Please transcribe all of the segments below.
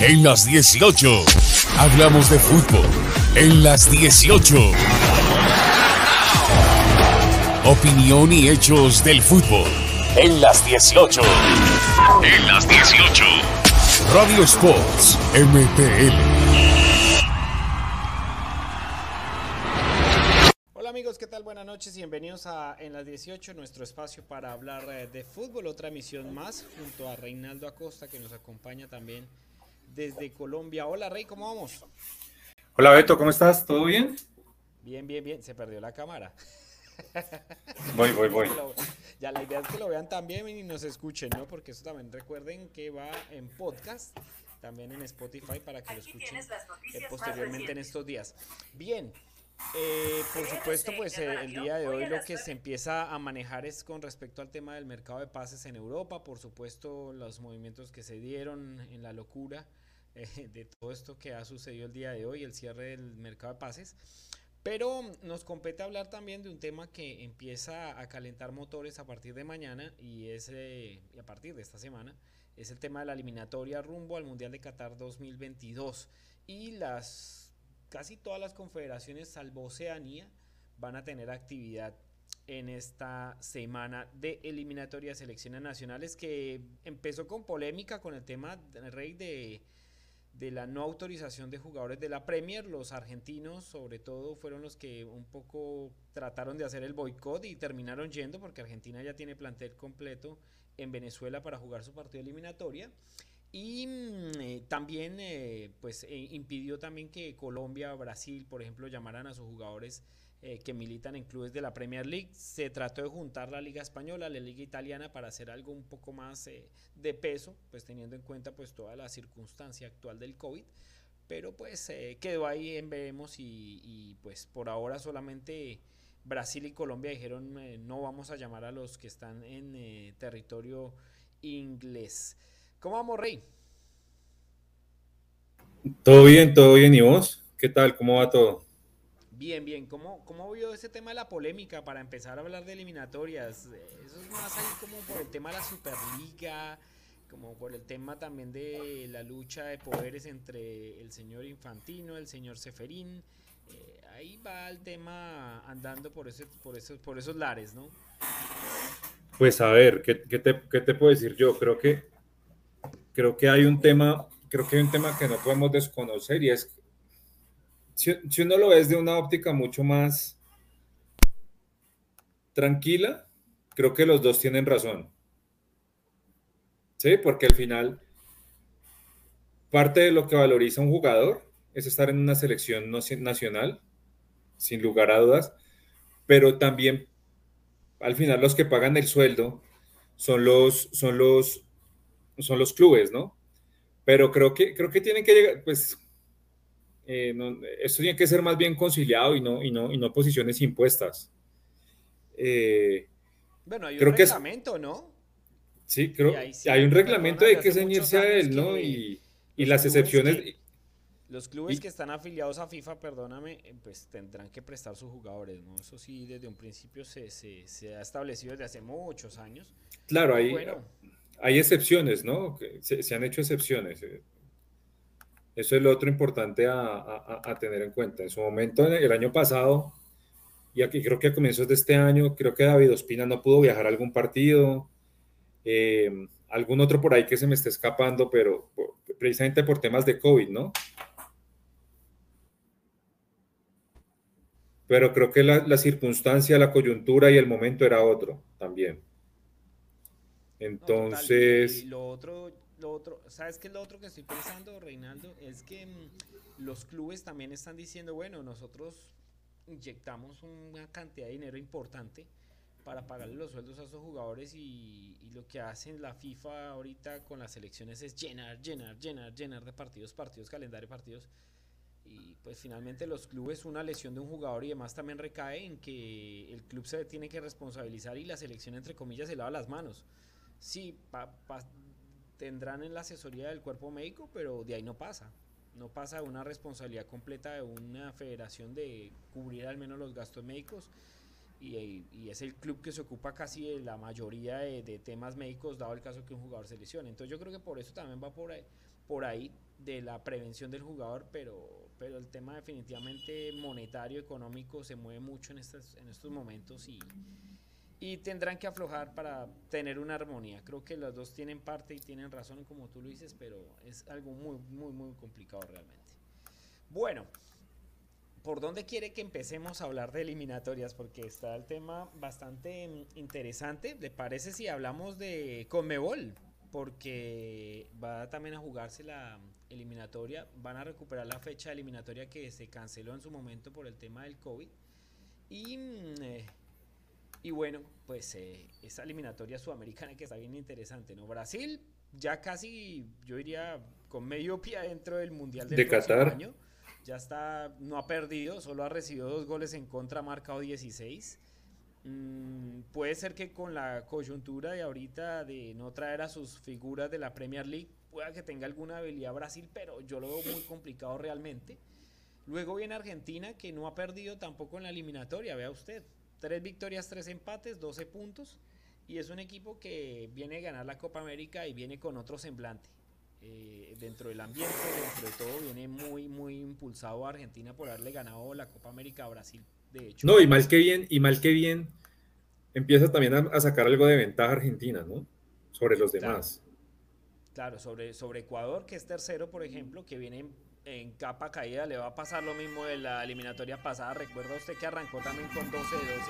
en las 18. Hablamos de fútbol en las 18. Opinión y hechos del fútbol en las 18. En las 18. Radio Sports MPL. Hola amigos, ¿qué tal? Buenas noches y bienvenidos a En las 18, nuestro espacio para hablar eh, de fútbol, otra emisión más, junto a Reinaldo Acosta que nos acompaña también desde Colombia. Hola Rey, ¿cómo vamos? Hola Beto, ¿cómo estás? ¿Todo bien? Bien, bien, bien. Se perdió la cámara. Voy, voy, voy. Ya la idea es que lo vean también y nos escuchen, ¿no? Porque eso también recuerden que va en podcast, también en Spotify para que lo escuchen eh, posteriormente en estos días. Bien, eh, por supuesto, pues eh, el día de hoy lo que se empieza a manejar es con respecto al tema del mercado de pases en Europa, por supuesto los movimientos que se dieron en la locura de todo esto que ha sucedido el día de hoy, el cierre del mercado de pases. Pero nos compete hablar también de un tema que empieza a calentar motores a partir de mañana y es eh, a partir de esta semana es el tema de la eliminatoria rumbo al Mundial de Qatar 2022 y las casi todas las confederaciones salvo Oceanía van a tener actividad en esta semana de eliminatoria de selecciones nacionales que empezó con polémica con el tema del rey de de la no autorización de jugadores de la Premier. Los argentinos, sobre todo, fueron los que un poco trataron de hacer el boicot y terminaron yendo porque Argentina ya tiene plantel completo en Venezuela para jugar su partido eliminatoria. Y mm, eh, también eh, pues, eh, impidió también que Colombia, Brasil, por ejemplo, llamaran a sus jugadores eh, que militan en clubes de la Premier League. Se trató de juntar la Liga Española, la Liga Italiana para hacer algo un poco más eh, de peso, pues teniendo en cuenta pues toda la circunstancia actual del COVID. Pero pues eh, quedó ahí en veremos y, y, pues por ahora solamente Brasil y Colombia dijeron no vamos a llamar a los que están en territorio inglés. ¿Cómo vamos, Rey? Todo bien, todo bien. ¿Y vos? ¿Qué tal? ¿Cómo va todo? Bien, bien. ¿Cómo, ¿Cómo vio ese tema de la polémica para empezar a hablar de eliminatorias? Eso es más ahí como por el tema de la Superliga, como por el tema también de la lucha de poderes entre el señor Infantino, el señor Seferín. Eh, ahí va el tema andando por, ese, por, esos, por esos lares, ¿no? Pues a ver, ¿qué, qué, te, ¿qué te puedo decir yo? Creo que, creo que hay un tema, creo que hay un tema que no podemos desconocer y es si, uno lo ve desde una óptica mucho más tranquila, creo que los dos tienen razón. Sí, porque al final parte de lo que valoriza un jugador es estar en una selección nacional, sin lugar a dudas, pero también al final los que pagan el sueldo son los, son los, son los clubes, ¿no? Pero creo que, creo que tienen que llegar, pues eh, no, esto tiene que ser más bien conciliado y no, y no, y no posiciones impuestas. Eh, bueno, hay un reglamento, que es, ¿no? Sí, creo que sí hay un reglamento de que ceñirse a él, ¿no? Y, y las excepciones. Que, los clubes y, que están afiliados a FIFA, perdóname, eh, pues tendrán que prestar sus jugadores, ¿no? Eso sí, desde un principio se, se, se ha establecido desde hace muchos años. Claro, hay, bueno. hay excepciones, ¿no? Se, se han hecho excepciones. Eso es lo otro importante a, a, a, tener en cuenta. En su momento, el año pasado, y aquí creo que a comienzos de este año, creo que David Ospina no pudo viajar a algún partido. Eh, algún otro por ahí que se me esté escapando, pero por, precisamente por temas de COVID, ¿no? Pero creo que la, la, circunstancia, la coyuntura y el momento era otro también. Entonces... No, y lo otro, lo otro, ¿sabes qué lo otro que estoy pensando, Reinaldo? Es que mmm, los clubes también están diciendo, bueno, nosotros inyectamos una cantidad de dinero importante para pagarle los sueldos a esos jugadores y, y, lo que hacen la FIFA ahorita con las elecciones es llenar, llenar, llenar, llenar de partidos, partidos, calendario, partidos. Y pues finalmente los clubes, una lesión de un jugador y demás también recae en que el club se tiene que responsabilizar y la selección entre comillas se lava las manos. Sí, pa, pa, tendrán en la asesoría del cuerpo médico, pero de ahí no pasa. No pasa una responsabilidad completa de una federación de cubrir al menos los gastos médicos y, es el club que se ocupa casi de la mayoría de, temas médicos, dado el caso que un jugador se lesione. Entonces yo creo que por eso también va por ahí, por ahí de la prevención del jugador, pero, pero el tema definitivamente monetario, económico, se mueve mucho en, en estos momentos y, y tendrán que aflojar para tener una armonía. Creo que los dos tienen parte y tienen razón, como tú lo dices, pero es algo muy, muy, muy complicado realmente. Bueno, ¿por dónde quiere que empecemos a hablar de eliminatorias? Porque está el tema bastante interesante. ¿Le parece si hablamos de Conmebol? Porque va también a jugarse la eliminatoria. Van a recuperar la fecha eliminatoria que se canceló en su momento por el tema del COVID. Y. Mm, eh, y bueno, pues eh, esa eliminatoria sudamericana que está bien interesante, ¿no? Brasil ya casi, yo diría, con medio pie dentro del Mundial del de Qatar. año. Ya está, no ha perdido, solo ha recibido dos goles en contra, ha marcado 16. Mm, puede ser que con la coyuntura de ahorita de no traer a sus figuras de la Premier League, pueda que tenga alguna habilidad Brasil, pero yo lo veo muy complicado realmente. Luego viene Argentina, que no ha perdido tampoco en la eliminatoria, vea usted. Tres victorias, tres empates, 12 puntos. Y es un equipo que viene a ganar la Copa América y viene con otro semblante. Eh, dentro del ambiente, dentro de todo, viene muy, muy impulsado a Argentina por haberle ganado la Copa América a Brasil. De hecho, no, y mal que bien, y mal que bien, empieza también a, sacar algo de ventaja Argentina, ¿no? Sobre los demás. Claro, sobre, sobre Ecuador, que es tercero, por ejemplo, que viene en capa caída, le va a pasar lo mismo de la eliminatoria pasada. Recuerda usted que arrancó también con 12 de 12,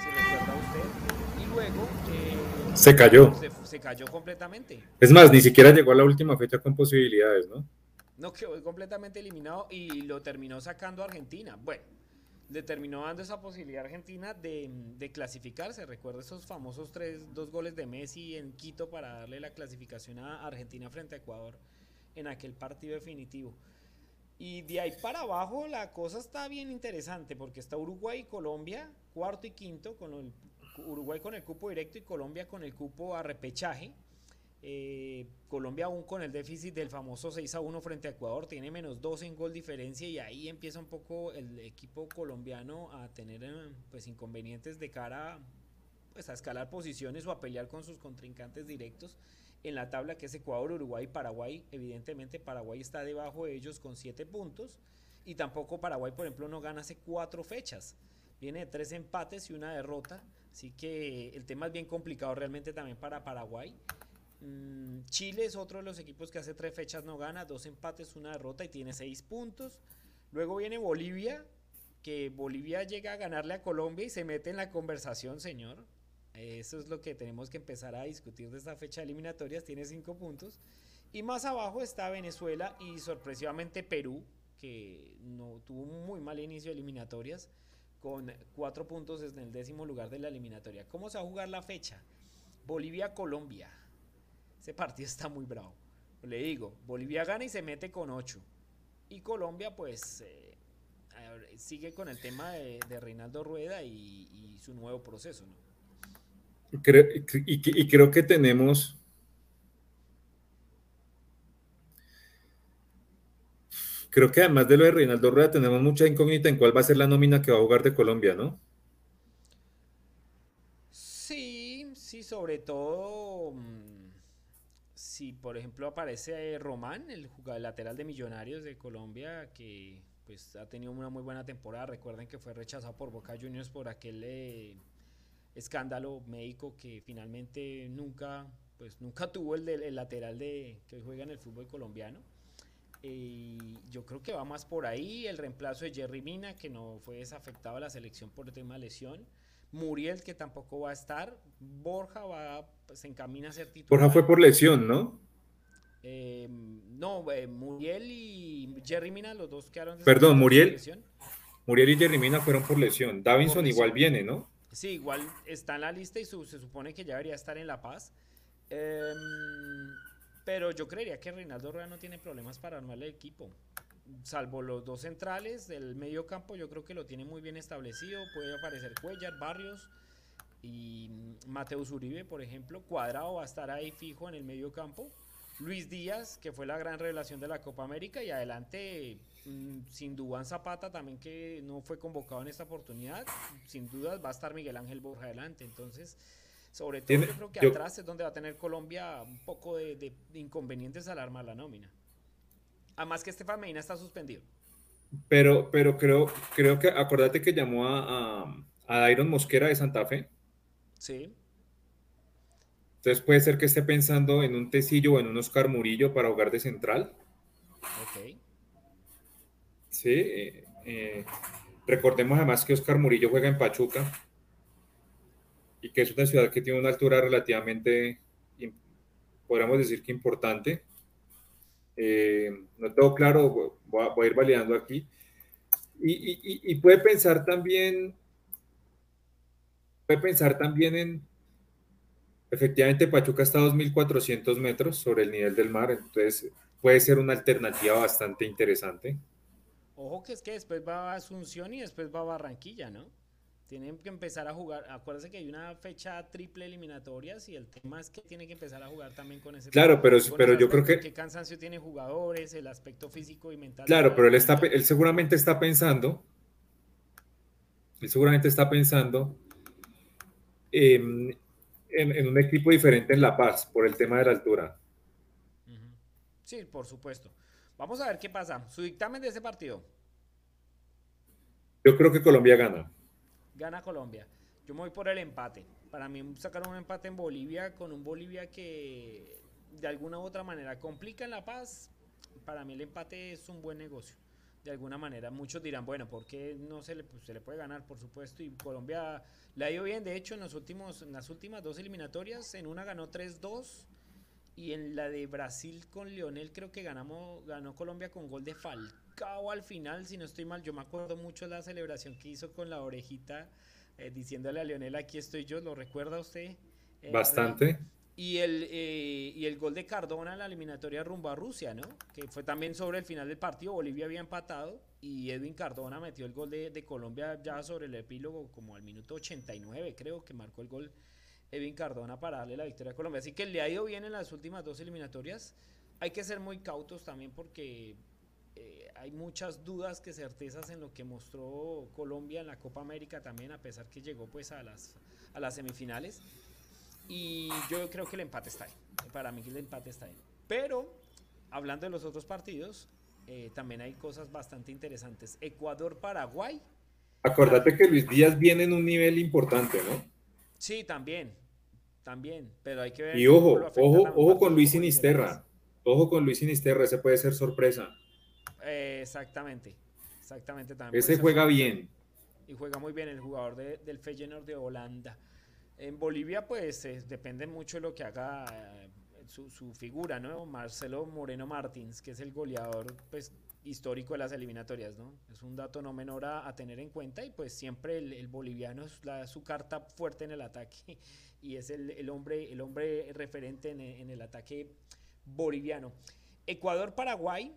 si recuerda usted. Y luego eh, se cayó. Se, cayó completamente. Es más, ni siquiera llegó a la última fecha con posibilidades, ¿no? No, quedó completamente eliminado y lo terminó sacando Argentina. Bueno, le terminó dando esa posibilidad a Argentina de, de, clasificarse. Recuerda esos famosos tres, dos goles de Messi en Quito para darle la clasificación a Argentina frente a Ecuador en aquel partido definitivo. Y de ahí para abajo la cosa está bien interesante porque está Uruguay y Colombia, cuarto y quinto, con el, Uruguay con el cupo directo y Colombia con el cupo a repechaje. Eh, Colombia aún con el déficit del famoso 6 a 1 frente a Ecuador, tiene menos 2 en gol diferencia y ahí empieza un poco el equipo colombiano a tener eh, pues inconvenientes de cara pues, a escalar posiciones o a pelear con sus contrincantes directos en la tabla que es Ecuador, Uruguay Paraguay. Evidentemente Paraguay está debajo de ellos con siete puntos y tampoco Paraguay, por ejemplo, no gana hace cuatro fechas. Viene de tres empates y una derrota, así que el tema es bien complicado realmente también para Paraguay. Mm, Chile es otro de los equipos que hace tres fechas no gana, dos empates, una derrota y tiene seis puntos. Luego viene Bolivia, que Bolivia llega a ganarle a Colombia y se mete en la conversación, señor. Eso es lo que tenemos que empezar a discutir de esta fecha de eliminatorias. Tiene cinco puntos. Y más abajo está Venezuela y sorpresivamente Perú, que no tuvo un muy mal inicio de eliminatorias, con cuatro puntos en el décimo lugar de la eliminatoria. ¿Cómo se va a jugar la fecha? Bolivia-Colombia. Ese partido está muy bravo. Le digo, Bolivia gana y se mete con ocho. Y Colombia, pues, eh, sigue con el tema de, Reinaldo Rueda y, y su nuevo proceso, ¿no? Y, creo que tenemos creo que además de lo de Reinaldo Rueda tenemos mucha incógnita en cuál va a ser la nómina que va a jugar de Colombia, ¿no? Sí, sí, sobre todo mm, si por ejemplo aparece Román, el jugador lateral de Millonarios de Colombia, que pues ha tenido una muy buena temporada. Recuerden que fue rechazado por Boca Juniors por aquel eh, escándalo médico que finalmente nunca, pues nunca tuvo el, del lateral de, que hoy juega en el fútbol colombiano. Y yo creo que va más por ahí, el reemplazo de Jerry Mina, que no fue desafectado a la selección por el tema de lesión. Muriel, que tampoco va a estar. Borja va, se encamina a ser titular. Borja fue por lesión, ¿no? Eh, no, eh, Muriel y Jerry Mina, los dos quedaron. Perdón, Muriel. Muriel y Jerry Mina fueron por lesión. Davinson igual viene, ¿no? Sí, igual está en la lista y se supone que ya debería estar en La Paz. Em, pero yo creería que Reinaldo Rueda no tiene problemas para armar el equipo. Salvo los dos centrales del medio campo, yo creo que lo tiene muy bien establecido. Puede aparecer Cuellar, Barrios y Mateus Uribe, por ejemplo. Cuadrado va a estar ahí fijo en el medio campo. Luis Díaz, que fue la gran revelación de la Copa América, y adelante, mm, sin duda, Zapata también, que no fue convocado en esta oportunidad, sin dudas va a estar Miguel Ángel Borja adelante. Entonces, sobre todo, yo creo que atrás es donde va a tener Colombia un poco de, inconvenientes al armar la nómina. Además que Estefan Medina está suspendido. Pero, pero creo, creo que, acuérdate que llamó a, a, a Dairon Mosquera de Santa Fe. Sí. Entonces puede ser que esté pensando en un Tecillo o en un Oscar Murillo para jugar de central. Ok. Sí. Eh, eh, recordemos además que Oscar Murillo juega en Pachuca y que es una ciudad que tiene una altura relativamente, podríamos decir que importante. Eh, no tengo claro, voy a, ir validando aquí. Y, puede pensar también, puede pensar también en, efectivamente Pachuca está a 2.400 metros sobre el nivel del mar, entonces puede ser una alternativa bastante interesante. Ojo que es que después va a Asunción y después va a Barranquilla, ¿no? Tienen que empezar a jugar. Acuérdense que hay una fecha triple eliminatorias y el tema es que tienen que empezar a jugar también con ese. Claro, pero, pero yo creo que. Qué cansancio tienen jugadores, el aspecto físico y mental. Claro, pero él, está, él seguramente está pensando. Él seguramente está pensando en, un equipo diferente en La Paz por el tema de la altura. Sí, por supuesto. Vamos a ver qué pasa. Su dictamen de ese partido. Yo creo que Colombia gana gana Colombia. Yo me voy por el empate. Para mí sacar un empate en Bolivia con un Bolivia que de alguna u otra manera complica en La Paz. Para mí el empate es un buen negocio. De alguna manera muchos dirán, bueno, ¿por qué no se le, pues, se le puede ganar? Por supuesto. Y Colombia le ha ido bien. De hecho, en, los últimos, en las últimas dos eliminatorias, en una ganó 3-2 y en la de Brasil con Leonel creo que ganamos, ganó Colombia con gol de Falcao al final, si no estoy mal. Yo me acuerdo mucho de la celebración que hizo con la orejita eh, diciéndole a Leonel, aquí estoy yo, ¿lo recuerda usted? Eh, Bastante. Y el, eh, y el gol de Cardona en la eliminatoria rumbo a Rusia, ¿no? Que fue también sobre el final del partido. Bolivia había empatado y Edwin Cardona metió el gol de, Colombia ya sobre el epílogo, como al minuto 89, creo que marcó el gol Edwin Cardona para darle la victoria a Colombia. Así que le ha ido bien en las últimas dos eliminatorias. Hay que ser muy cautos también porque eh, hay muchas dudas que certezas en lo que mostró Colombia en la Copa América también, a pesar que llegó pues a las, a las semifinales. Y yo creo que el empate está ahí. Para mí el empate está ahí. Pero, hablando de los otros partidos, eh, también hay cosas bastante interesantes. Ecuador-Paraguay. Acordate que Luis Díaz viene en un nivel importante, ¿no? Sí, también. También. Pero hay que ver. Y ojo, ojo, ojo con Luis Sinisterra. Ojo con Luis Sinisterra, ese puede ser sorpresa. exactamente. Exactamente también. Ese juega bien. Y juega muy bien el jugador del Feyenoord de Holanda. En Bolivia, pues depende mucho de lo que haga eh, su, su, figura, ¿no? Marcelo Moreno Martins, que es el goleador, pues histórico de las eliminatorias, ¿no? Es un dato no menor a, tener en cuenta y pues siempre el, boliviano es su carta fuerte en el ataque y es el, hombre, el hombre referente en, el ataque boliviano. Ecuador-Paraguay,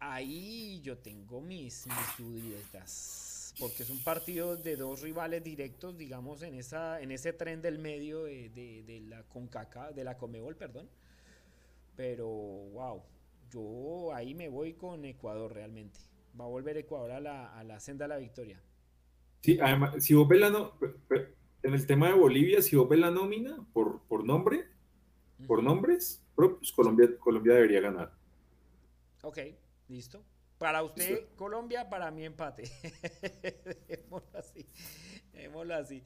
ahí yo tengo mis, mis dudas, porque es un partido de dos rivales directos, digamos, en, esa, en ese tren del medio de, de, de la CONCACA, de la Comebol, perdón. Pero, wow, yo ahí me voy con Ecuador realmente. Va a volver Ecuador a la, senda de la victoria. Sí, además, si vos ves la en el tema de Bolivia, si vos ves la nómina por, por nombre, por nombres propios, Colombia, Colombia debería ganar. Ok, listo. Para usted, Colombia, para mí empate. Démoslo así. Démoslo así.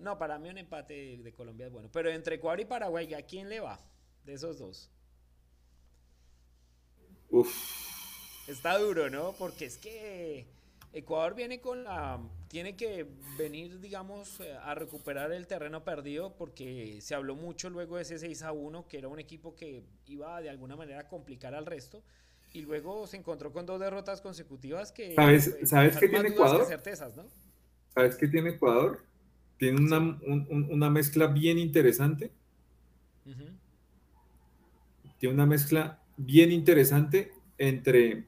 No, para mí un empate de Colombia es bueno. Pero entre Ecuador y Paraguay, ¿a quién le va de esos dos? Está duro, ¿no? Porque es que Ecuador viene con la... Tiene que venir, digamos, eh, a recuperar el terreno perdido porque se habló mucho luego de ese 6 a 1, que era un equipo que iba de alguna manera a complicar al resto. Y luego se encontró con dos derrotas consecutivas que... ¿Sabes, pues, ¿sabes qué tiene Ecuador? certezas, ¿no? ¿Sabes qué tiene Ecuador? Tiene una, una mezcla bien interesante. Tiene una mezcla bien interesante entre,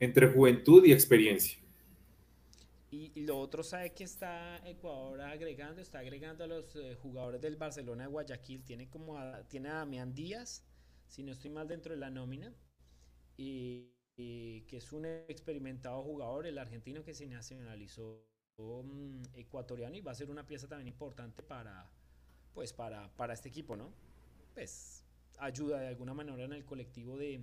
entre juventud y experiencia. Y, lo otro, ¿sabe que está Ecuador agregando? Está agregando a los eh, jugadores del Barcelona de Guayaquil. Tiene como a, tiene a Damián Díaz, si no estoy mal dentro de la nómina, y, que es un experimentado jugador, el argentino que se nacionalizó mm, ecuatoriano y va a ser una pieza también importante para, pues para, para este equipo, ¿no? pues ayuda de alguna manera en el colectivo de,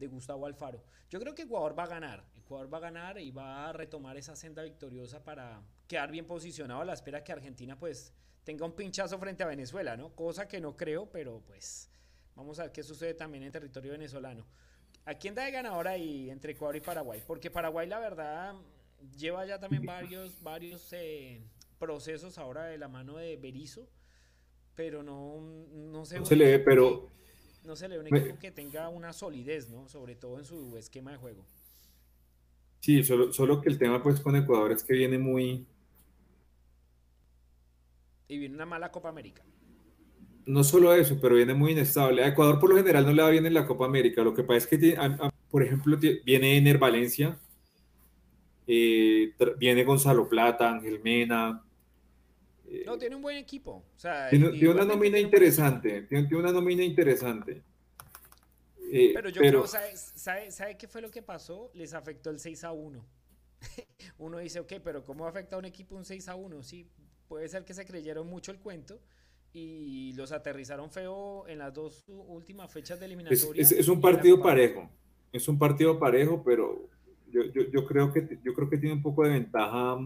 de Gustavo Alfaro. Yo creo que Ecuador va a ganar. Ecuador va a ganar y va a retomar esa senda victoriosa para quedar bien posicionado a la espera que Argentina pues tenga un pinchazo frente a Venezuela, ¿no? Cosa que no creo, pero pues vamos a ver qué sucede también en territorio venezolano. ¿A quién da de ganador ahí entre Ecuador y Paraguay? Porque Paraguay la verdad lleva ya también varios, varios eh, procesos ahora de la mano de Berizzo, pero no, no se, no le ve, pero no se le ve un equipo que tenga una solidez, ¿no? Sobre todo en su esquema de juego. Sí, solo, solo que el tema pues con Ecuador es que viene muy... Y viene una mala Copa América. No solo eso, pero viene muy inestable. A Ecuador por lo general no le va bien en la Copa América. Lo que pasa es que, por ejemplo, viene Ener Valencia, eh, viene Gonzalo Plata, Ángel Mena, no, tiene un buen equipo. tiene, una nómina interesante. Tiene, una nómina interesante. Eh, pero yo creo, ¿sabe, sabe, qué fue lo que pasó? Les afectó el 6 a 1. Uno dice, ok, pero ¿cómo afecta a un equipo un 6 a 1? Sí, puede ser que se creyeron mucho el cuento y los aterrizaron feo en las dos últimas fechas de eliminatoria. Es, un partido parejo. Es un partido parejo, pero yo, yo, yo, creo que, yo creo que tiene un poco de ventaja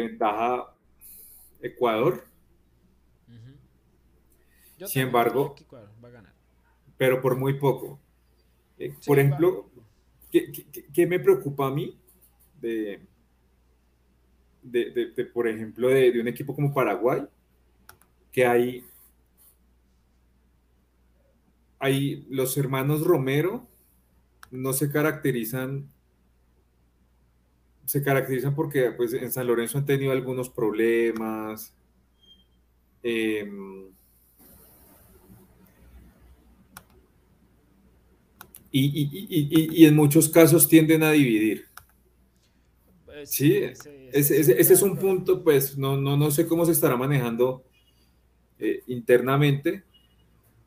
ventaja Ecuador. Sin embargo, pero por muy poco. Eh, por ejemplo, ¿qué, me preocupa a mí de, de, por ejemplo, de, un equipo como Paraguay? Que hay, hay los hermanos Romero no se caracterizan se caracterizan porque pues, en San Lorenzo han tenido algunos problemas. Em, y, en muchos casos tienden a dividir. Pues, sí, ese, es un punto, pues no, no, no sé cómo se estará manejando eh, internamente,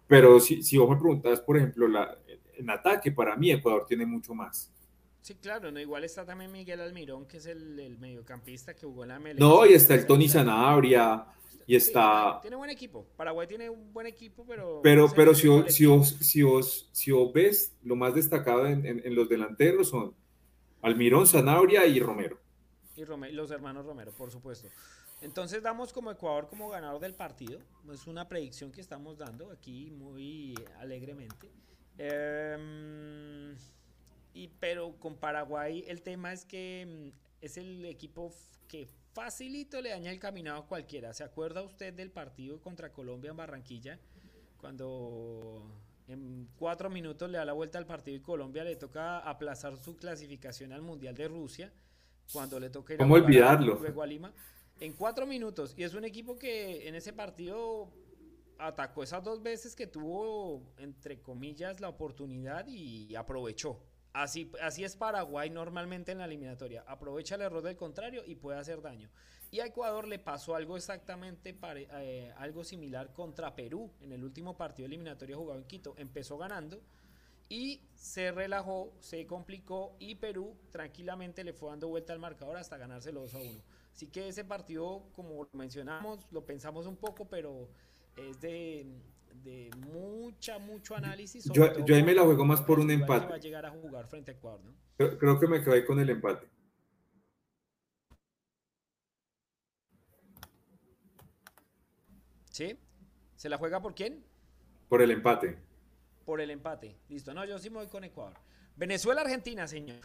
pero si, si vos me preguntas, por ejemplo, la, en ataque, para mí Ecuador tiene mucho más. Sí, claro, no, igual está también Miguel Almirón, que es el, mediocampista que jugó en la MLS. No, y está el Tony Sanabria, y está... tiene buen equipo, Paraguay tiene un buen equipo, pero... Pero, pero si, vos, si, si, si ves, lo más destacado en, los delanteros son Almirón, Sanabria y Romero. Y los hermanos Romero, por supuesto. Entonces damos como Ecuador como ganador del partido. Es una predicción que estamos dando aquí muy alegremente. Eh, pero con Paraguay el tema es que mm, es el equipo que facilito le daña el caminado a cualquiera. ¿Se acuerda usted del partido contra Colombia en Barranquilla? Cuando en cuatro minutos le da la vuelta al partido y Colombia le toca aplazar su clasificación al Mundial de Rusia. Cuando le toca ir ¿Cómo olvidarlo? luego a Lima. En cuatro minutos. Y es un equipo que en ese partido atacó esas dos veces que tuvo, entre comillas, la oportunidad y aprovechó. Así, así es Paraguay normalmente en la eliminatoria. Aprovecha el error del contrario y puede hacer daño. Y a Ecuador le pasó algo exactamente, eh, algo similar contra Perú en el último partido eliminatorio jugado en Quito. Empezó ganando y se relajó, se complicó y Perú tranquilamente le fue dando vuelta al marcador hasta ganárselo 2 a 1. Así que ese partido, como mencionamos, lo pensamos un poco, pero es de de mucha, mucho análisis. yo, ahí me la juego más por un empate. Va a llegar a jugar frente a Ecuador, ¿no? creo, que me quedé con el empate. ¿Sí? ¿Se la juega por quién? Por el empate. Por el empate. Listo. No, yo sí me voy con Ecuador. Venezuela-Argentina, señor.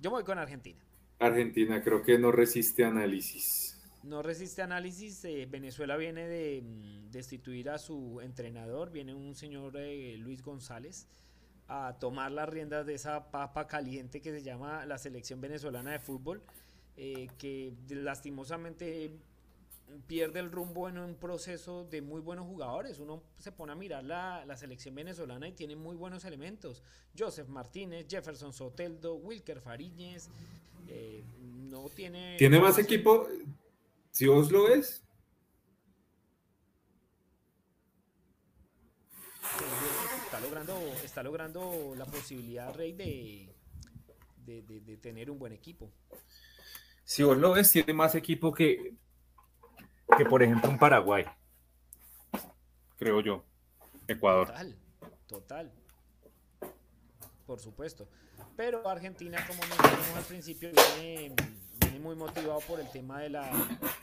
Yo me voy con Argentina. Argentina creo que no resiste análisis. No resiste análisis. Eh, Venezuela viene de mm, destituir a su entrenador. Viene un señor eh, Luis González a tomar las riendas de esa papa caliente que se llama la selección venezolana de fútbol, eh, que lastimosamente pierde el rumbo en un proceso de muy buenos jugadores. Uno se pone a mirar la, la, selección venezolana y tiene muy buenos elementos. Joseph Martínez, Jefferson Soteldo, Wilker Fariñez. no tiene. Tiene más equipo. Si vos lo ves. Está logrando, está logrando la posibilidad, Rey, de, de, tener un buen equipo. Si vos lo ves, tiene más equipo que, que por ejemplo, un Paraguay. creo yo. Ecuador. Total, total. Por supuesto. Pero Argentina, como mencionamos al principio, viene, muy motivado por el tema de la,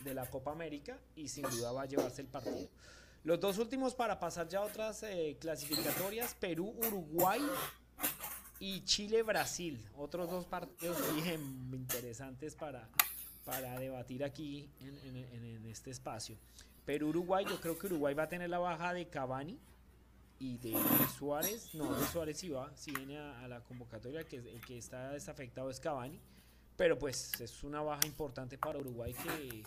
de la Copa América y sin duda va a llevarse el partido. Los dos últimos para pasar ya a otras eh, clasificatorias, Perú-Uruguay y Chile-Brasil. Otros dos partidos bien interesantes para, para debatir aquí en, este espacio. Perú-Uruguay, yo creo que Uruguay va a tener la baja de Cavani y de Suárez. No, de Suárez sí va, si viene a, la convocatoria, que el que está desafectado es Cavani. Pero pues es una baja importante para Uruguay que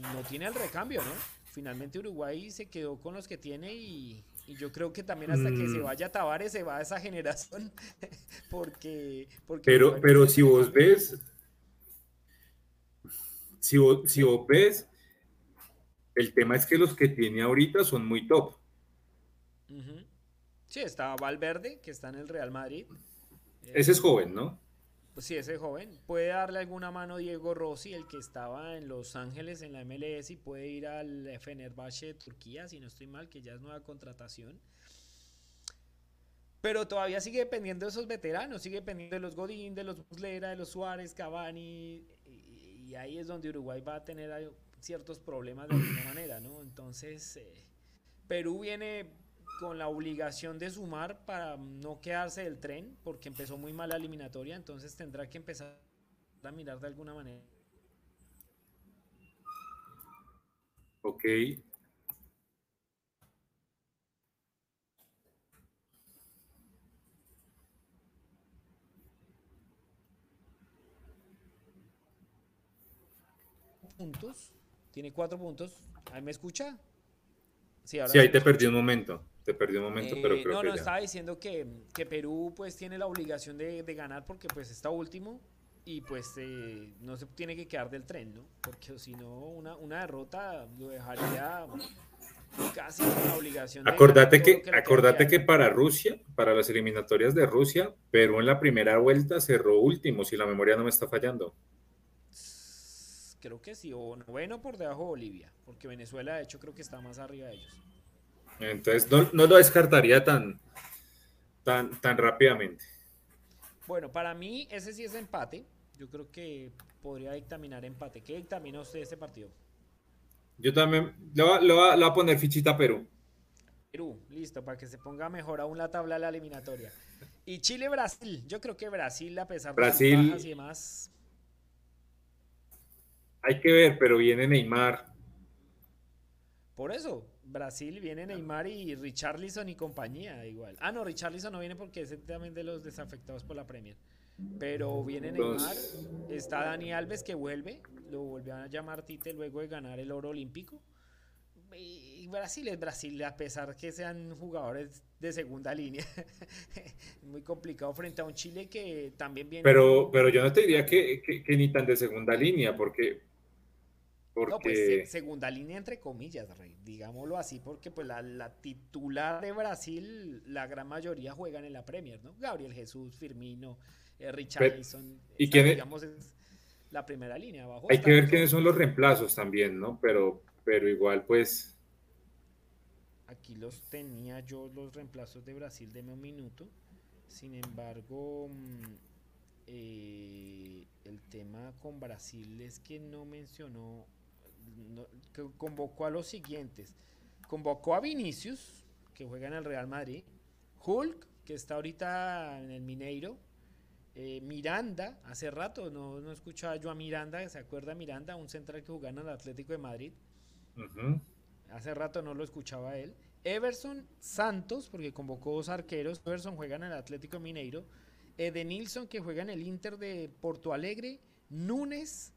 no tiene el recambio, ¿no? Finalmente Uruguay se quedó con los que tiene y, y yo creo que también hasta que se mm. vaya Tavares se va a esa generación. porque, Pero, pero si vos ves. Si vos, si vos ves. El tema es que los que tiene ahorita son muy top. Sí, está Valverde, que está en el Real Madrid. Ese es joven, ¿no? Pues sí, ese joven. Puede darle alguna mano Diego Rossi, el que estaba en Los Ángeles en la MLS y puede ir al Fenerbahce de Turquía, si no estoy mal, que ya es nueva contratación. Pero todavía sigue dependiendo de esos veteranos, sigue dependiendo de los Godín, de los Muslera, de los Suárez, Cavani, y, ahí es donde Uruguay va a tener ciertos problemas de alguna manera, ¿no? Entonces, eh, Perú viene con la obligación de sumar para no quedarse del tren, porque empezó muy mal la eliminatoria, entonces tendrá que empezar a mirar de alguna manera. Ok. Puntos. Tiene cuatro puntos. ¿Ahí me escucha? Sí, ahí te perdí un momento. Te perdí un momento, pero eh, creo no, que no, estaba diciendo que, Perú pues tiene la obligación de, ganar porque pues está último y pues eh, no se tiene que quedar del tren, ¿no? Porque si no, una, una derrota lo dejaría casi con la obligación. Acordate que, que acordate que para Rusia, para las eliminatorias de Rusia, Perú en la primera vuelta cerró último, si la memoria no me está fallando. Creo que sí, o bueno por debajo de Bolivia, porque Venezuela de hecho creo que está más arriba de ellos. Entonces no, lo descartaría tan, tan, tan rápidamente. Bueno, para mí ese sí es empate. Yo creo que podría dictaminar empate. ¿Qué dictamina usted ese partido? Yo también le voy, a poner fichita a Perú. Perú, listo, para que se ponga mejor aún la tabla de la eliminatoria. Y Chile-Brasil. Yo creo que Brasil, a pesar de sus bajas y demás. Hay que ver, pero viene Neymar. Por eso, Brasil viene Neymar y Richarlison y compañía igual. Ah, no, Richarlison no viene porque es también de los desafectados por la Premier. Pero viene Neymar, está Dani Alves que vuelve, lo volvió a llamar Tite luego de ganar el oro olímpico. Y Brasil es Brasil, a pesar que sean jugadores de segunda línea. Muy complicado frente a un Chile que también viene. Pero, pero yo no te diría que, que ni tan de segunda línea, porque no, pues segunda línea entre comillas, digámoslo así, porque pues la, titular de Brasil, la gran mayoría juegan en la Premier, ¿no? Gabriel Jesús, Firmino, eh, Richarlison, ¿y quién digamos es la primera línea abajo. Hay que ver quiénes son los reemplazos también, ¿no? Pero, pero igual pues... Aquí los tenía yo los reemplazos de Brasil, deme un minuto. Sin embargo, mm, eh, el tema con Brasil es que no mencionó convocó a los siguientes. Convocó a Vinicius, que juega en el Real Madrid, Hulk, que está ahorita en el Mineiro, eh, Miranda, hace rato no, no escuchaba yo a Miranda, ¿se acuerda Miranda? Un central que jugaba en el Atlético de Madrid. Hace rato no lo escuchaba él. Everson Santos, porque convocó dos arqueros. Everson juega en el Atlético Mineiro. Edenilson, que juega en el Inter de Porto Alegre. Núñez,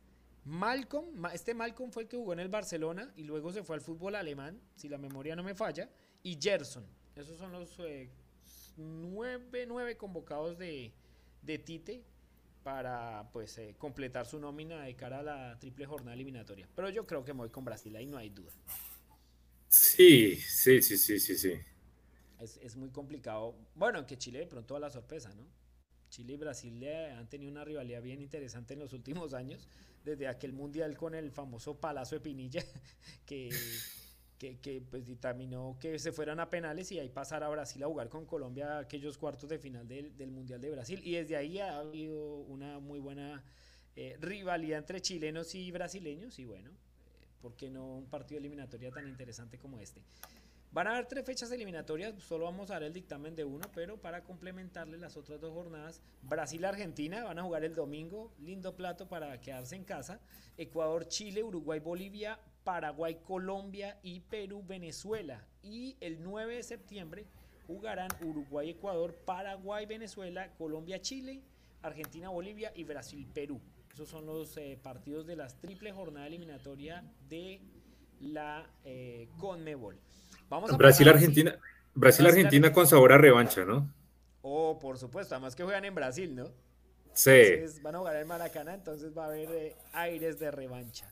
Malcolm, este Malcolm fue el que jugó en el Barcelona y luego se fue al fútbol alemán, si la memoria no me falla, y Gerson. Esos son los eh, nueve, convocados de, Tite para pues eh, completar su nómina de cara a la triple jornada eliminatoria. Pero yo creo que me voy con Brasil, ahí no hay duda. Sí, sí, sí, sí, sí, sí. Es, es muy complicado. Bueno, que Chile de pronto a la sorpresa, ¿no? Chile y Brasil han tenido una rivalidad bien interesante en los últimos años, desde aquel mundial con el famoso palazo de Pinilla, que, que, que pues dictaminó que se fueran a penales y ahí pasar a Brasil a jugar con Colombia aquellos cuartos de final del, del Mundial de Brasil. Y desde ahí ha habido una muy buena eh, rivalidad entre chilenos y brasileños y bueno, eh, ¿por qué no un partido eliminatoria tan interesante como este? Van a haber tres fechas eliminatorias, solo vamos a dar el dictamen de uno, pero para complementarle las otras dos jornadas, Brasil-Argentina van a jugar el domingo, lindo plato para quedarse en casa, Ecuador-Chile, Uruguay-Bolivia, Paraguay-Colombia y Perú-Venezuela. Y el 9 de septiembre jugarán Uruguay-Ecuador, Paraguay-Venezuela, Colombia-Chile, Argentina-Bolivia y Brasil-Perú. Esos son los eh, partidos de las triple jornada eliminatoria de la eh, Conmebol. Vamos a Brasil-Argentina. Brasil-Argentina con sabor a revancha, ¿no? Oh, por supuesto, además que juegan en Brasil, ¿no? Sí. Entonces, van a jugar en Maracaná, entonces va a haber eh, aires de revancha.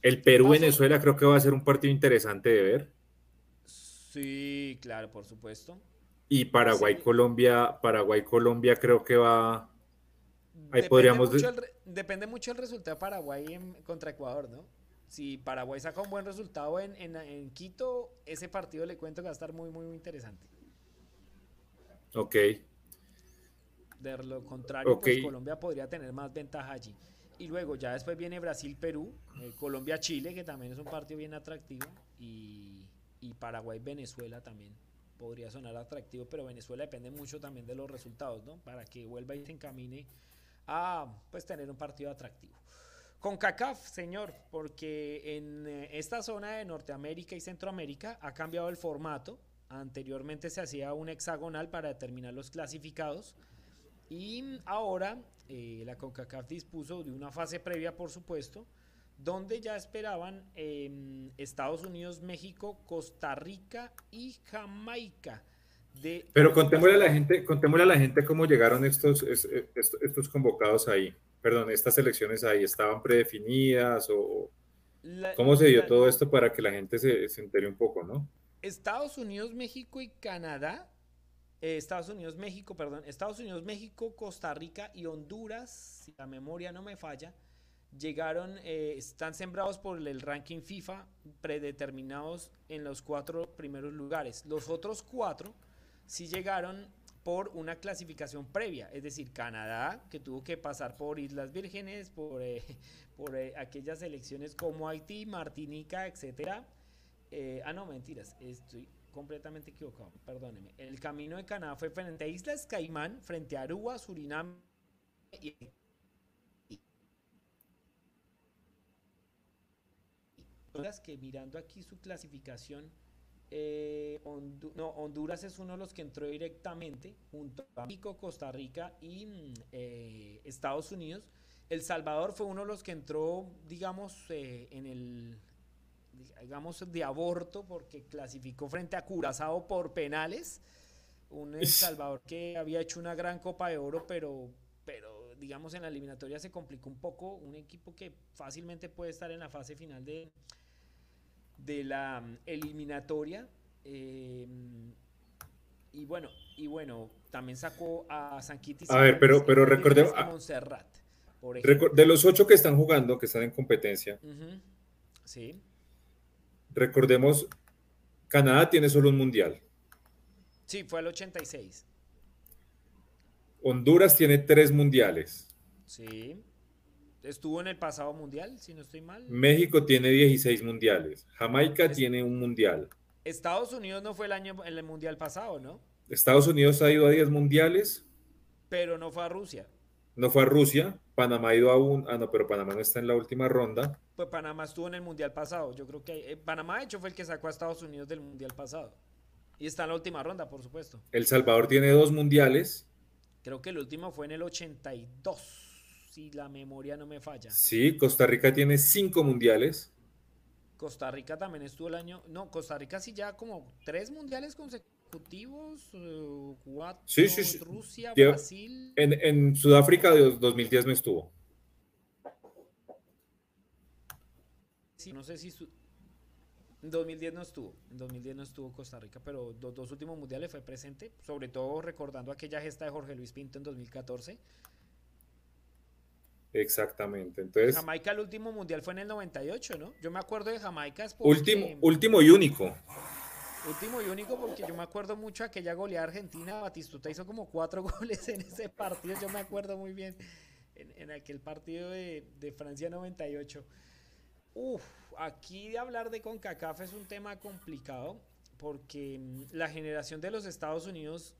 El Perú-Venezuela creo que va a ser un partido interesante de ver. Sí, claro, por supuesto. Y Paraguay-Colombia, Paraguay-Colombia creo que va Ahí depende podríamos... Mucho el, depende mucho el resultado de Paraguay contra Ecuador, ¿no? Si Paraguay saca un buen resultado en, en, Quito, ese partido le cuento que va a estar muy, muy, muy interesante. Ok. De lo contrario, pues Colombia podría tener más ventaja allí. Y luego ya después viene Brasil-Perú, eh, Colombia-Chile, que también es un partido bien atractivo, y, y Paraguay-Venezuela también podría sonar atractivo, pero Venezuela depende mucho también de los resultados, ¿no? Para que vuelva y se encamine a pues tener un partido atractivo. Con CACAF, señor, porque en eh, esta zona de Norteamérica y Centroamérica ha cambiado el formato. Anteriormente se hacía un hexagonal para determinar los clasificados y ahora eh, la CONCACAF dispuso de una fase previa, por supuesto, donde ya esperaban em, Estados Unidos, México, Costa Rica y Jamaica pero contémosle a la gente, contémosle a la gente cómo llegaron estos, estos, convocados ahí. Perdón, estas elecciones ahí estaban predefinidas o cómo se dio todo esto para que la gente se, se, entere un poco, ¿no? Estados Unidos, México y Canadá, eh, Estados Unidos, México, perdón, Estados Unidos, México, Costa Rica y Honduras, si la memoria no me falla, llegaron, eh, están sembrados por el ranking FIFA, predeterminados en los cuatro primeros lugares. Los otros cuatro si llegaron por una clasificación previa, es decir, Canadá, que tuvo que pasar por Islas Vírgenes, por, eh, por eh, aquellas elecciones como Haití, Martinica, etcétera. Eh, ah, no, mentiras, estoy completamente equivocado, perdóneme. El camino de Canadá fue frente a Islas Caimán, frente a Aruba, Surinam y que mirando aquí su clasificación eh, no, Honduras es uno de los que entró directamente junto a México, Costa Rica y mm, eh, Estados Unidos. El Salvador fue uno de los que entró, digamos, eh, en el, digamos, de aborto porque clasificó frente a Curazao por penales. Un El Salvador que había hecho una gran Copa de Oro, pero, pero digamos en la eliminatoria se complicó un poco. Un equipo que fácilmente puede estar en la fase final de, de la mm, eliminatoria. Em, y bueno, y bueno, también sacó a San A ver, pero, pero recordemos. de los ocho que están jugando, que están en competencia. Sí. Recordemos, Canadá tiene solo un mundial. Sí, fue el 86. Honduras tiene tres mundiales. Sí. Estuvo en el pasado mundial, si no estoy mal. México tiene 16 mundiales. Jamaica tiene un mundial. Estados Unidos no fue el año en el mundial pasado, ¿no? Estados Unidos ha ido a 10 mundiales. Pero no fue a Rusia. No fue a Rusia. Panamá ha ido a un. Ah, no, pero Panamá no está en la última ronda. Pues Panamá estuvo en el mundial pasado. Yo creo que. Eh, Panamá, de hecho, fue el que sacó a Estados Unidos del mundial pasado. Y está en la última ronda, por supuesto. El Salvador tiene dos mundiales. Creo que el último fue en el 82 si la memoria no me falla. Sí, Costa Rica tiene cinco mundiales. Costa Rica también estuvo el año. No, Costa Rica sí ya como tres mundiales consecutivos, eh, cuatro. Sí, sí, sí. Rusia, Brasil. En, en Sudáfrica de 2010 no estuvo. Sí, no sé si. En 2010 no estuvo, en 2010 no estuvo Costa Rica, pero los dos últimos mundiales fue presente, sobre todo recordando aquella gesta de Jorge Luis Pinto en 2014, Exactamente. Entonces, Jamaica el último mundial fue en el 98, ¿no? Yo me acuerdo de Jamaica. último, último y único. Último y único porque yo me acuerdo mucho aquella goleada argentina. Batistuta hizo como cuatro goles en ese partido. Yo me acuerdo muy bien en, aquel partido de, de, Francia 98. Uf, aquí de hablar de CONCACAF es un tema complicado porque mm, la generación de los Estados Unidos,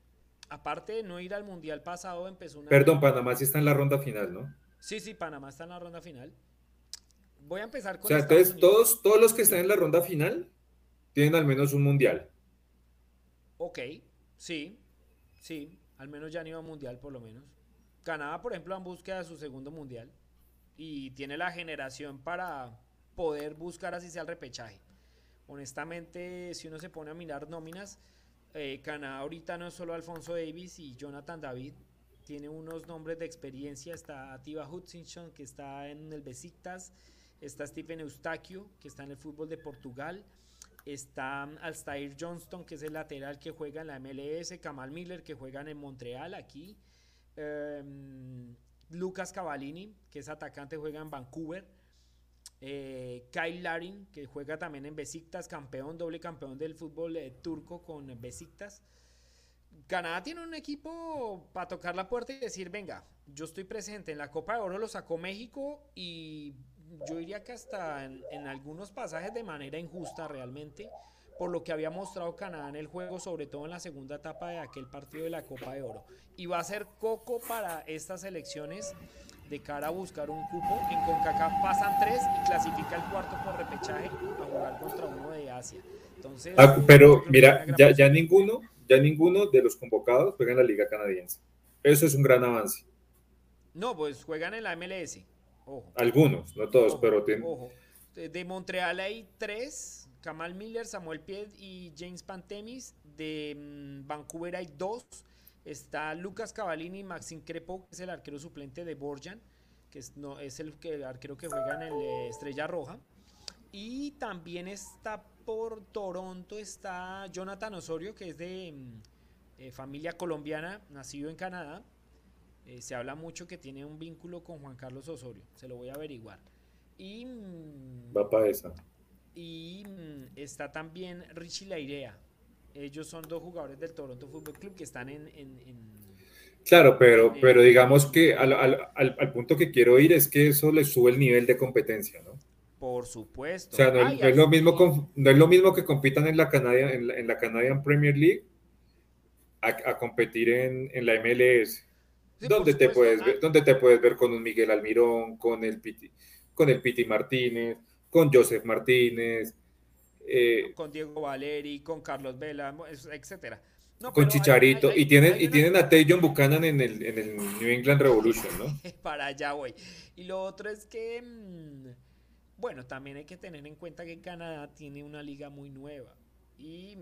aparte de no ir al mundial pasado, empezó una. Perdón, Panamá sí está en la ronda final, ¿no? Sí, sí, Panamá está en la ronda final. Voy a empezar con. O sea, entonces todos, todos los que están en la ronda final tienen al menos un mundial. Ok, sí, sí, al menos ya han ido a mundial por lo menos. Canadá, por ejemplo, en búsqueda de su segundo mundial y tiene la generación para poder buscar así sea el repechaje. Honestamente, si uno se pone a mirar nóminas, eh, Canadá ahorita no es solo Alfonso Davis y Jonathan David, tiene unos nombres de experiencia. Está Tiba Hutchinson, que está en el Besiktas. Está Stephen Eustaquio, que está en el fútbol de Portugal. Está Alstair Johnston, que es el lateral que juega en la MLS. Kamal Miller, que juega en Montreal, aquí. Em, Lucas Cavallini, que es atacante, juega en Vancouver. Eh, Kyle Larin, que juega también en Besiktas, campeón, doble campeón del fútbol eh, turco con Besiktas. Canadá tiene un equipo para tocar la puerta y decir, venga, yo estoy presente. En la Copa de Oro lo sacó México y yo diría que hasta en, algunos pasajes de manera injusta realmente, por lo que había mostrado Canadá en el juego, sobre todo en la segunda etapa de aquel partido de la Copa de Oro. Y va a ser coco para estas elecciones de cara a buscar un cupo. En CONCACAF pasan tres y clasifica el cuarto por repechaje a jugar contra uno de Asia. Entonces, ah, pero mira, ya, ya ninguno ya ninguno de los convocados juega en la Liga Canadiense. Eso es un gran avance. No, pues juegan en la MLS. Algunos, no todos, pero tienen... De, Montreal hay tres, Kamal Miller, Samuel Pied y James Pantemis. De mm, Vancouver hay dos. Está Lucas Cavallini y Maxim Crepo, que es el arquero suplente de Borjan, que es, no, es el, que, arquero que juega en el eh, Estrella Roja. Y también está por Toronto, está Jonathan Osorio, que es de mm, eh, familia colombiana, nacido en Canadá. Eh, se habla mucho que tiene un vínculo con Juan Carlos Osorio, se lo voy a averiguar. Y, mm, Va para esa. Y mm, está también Richie Lairea. Ellos son dos jugadores del Toronto Football Club que están en... claro, pero, pero digamos que al, al punto que quiero ir es que eso le sube el nivel de competencia, ¿no? Por supuesto. O sea, no, es, lo mismo no es lo mismo que compitan en la, Canadian, en la, Canadian Premier League a, competir en, en, la MLS. donde, te puedes ver, donde te puedes ver con un Miguel Almirón, con el Piti, con el Piti Martínez, con Joseph Martínez. Eh, con Diego Valeri, con Carlos Vela, etcétera. con Chicharito. y tienen, y tienen a Tayon Buchanan en el, en el New England Revolution, ¿no? Para allá voy. Y lo otro es que... Mm, bueno, también hay que tener en cuenta que Canadá tiene una liga muy nueva y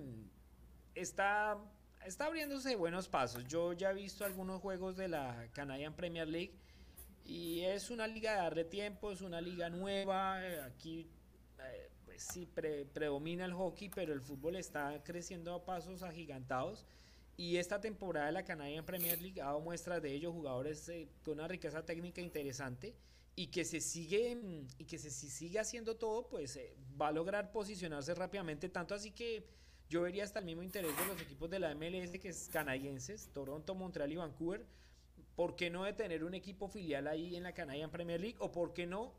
está, está abriéndose buenos pasos. Yo ya he visto algunos juegos de la Canadian Premier League y es una liga de darle tiempo, es una liga nueva. Aquí eh, pues sí predomina el hockey, pero el fútbol está creciendo a pasos agigantados. Y esta temporada de la Canadian Premier League ha dado muestras de ello, jugadores eh, con una riqueza técnica interesante y que se sigue y que se sigue haciendo todo, pues eh, va a lograr posicionarse rápidamente, tanto así que yo vería hasta el mismo interés de los equipos de la MLS que es canadienses, Toronto, Montreal y Vancouver, ¿por qué no de tener un equipo filial ahí en la Canadian Premier League o por qué no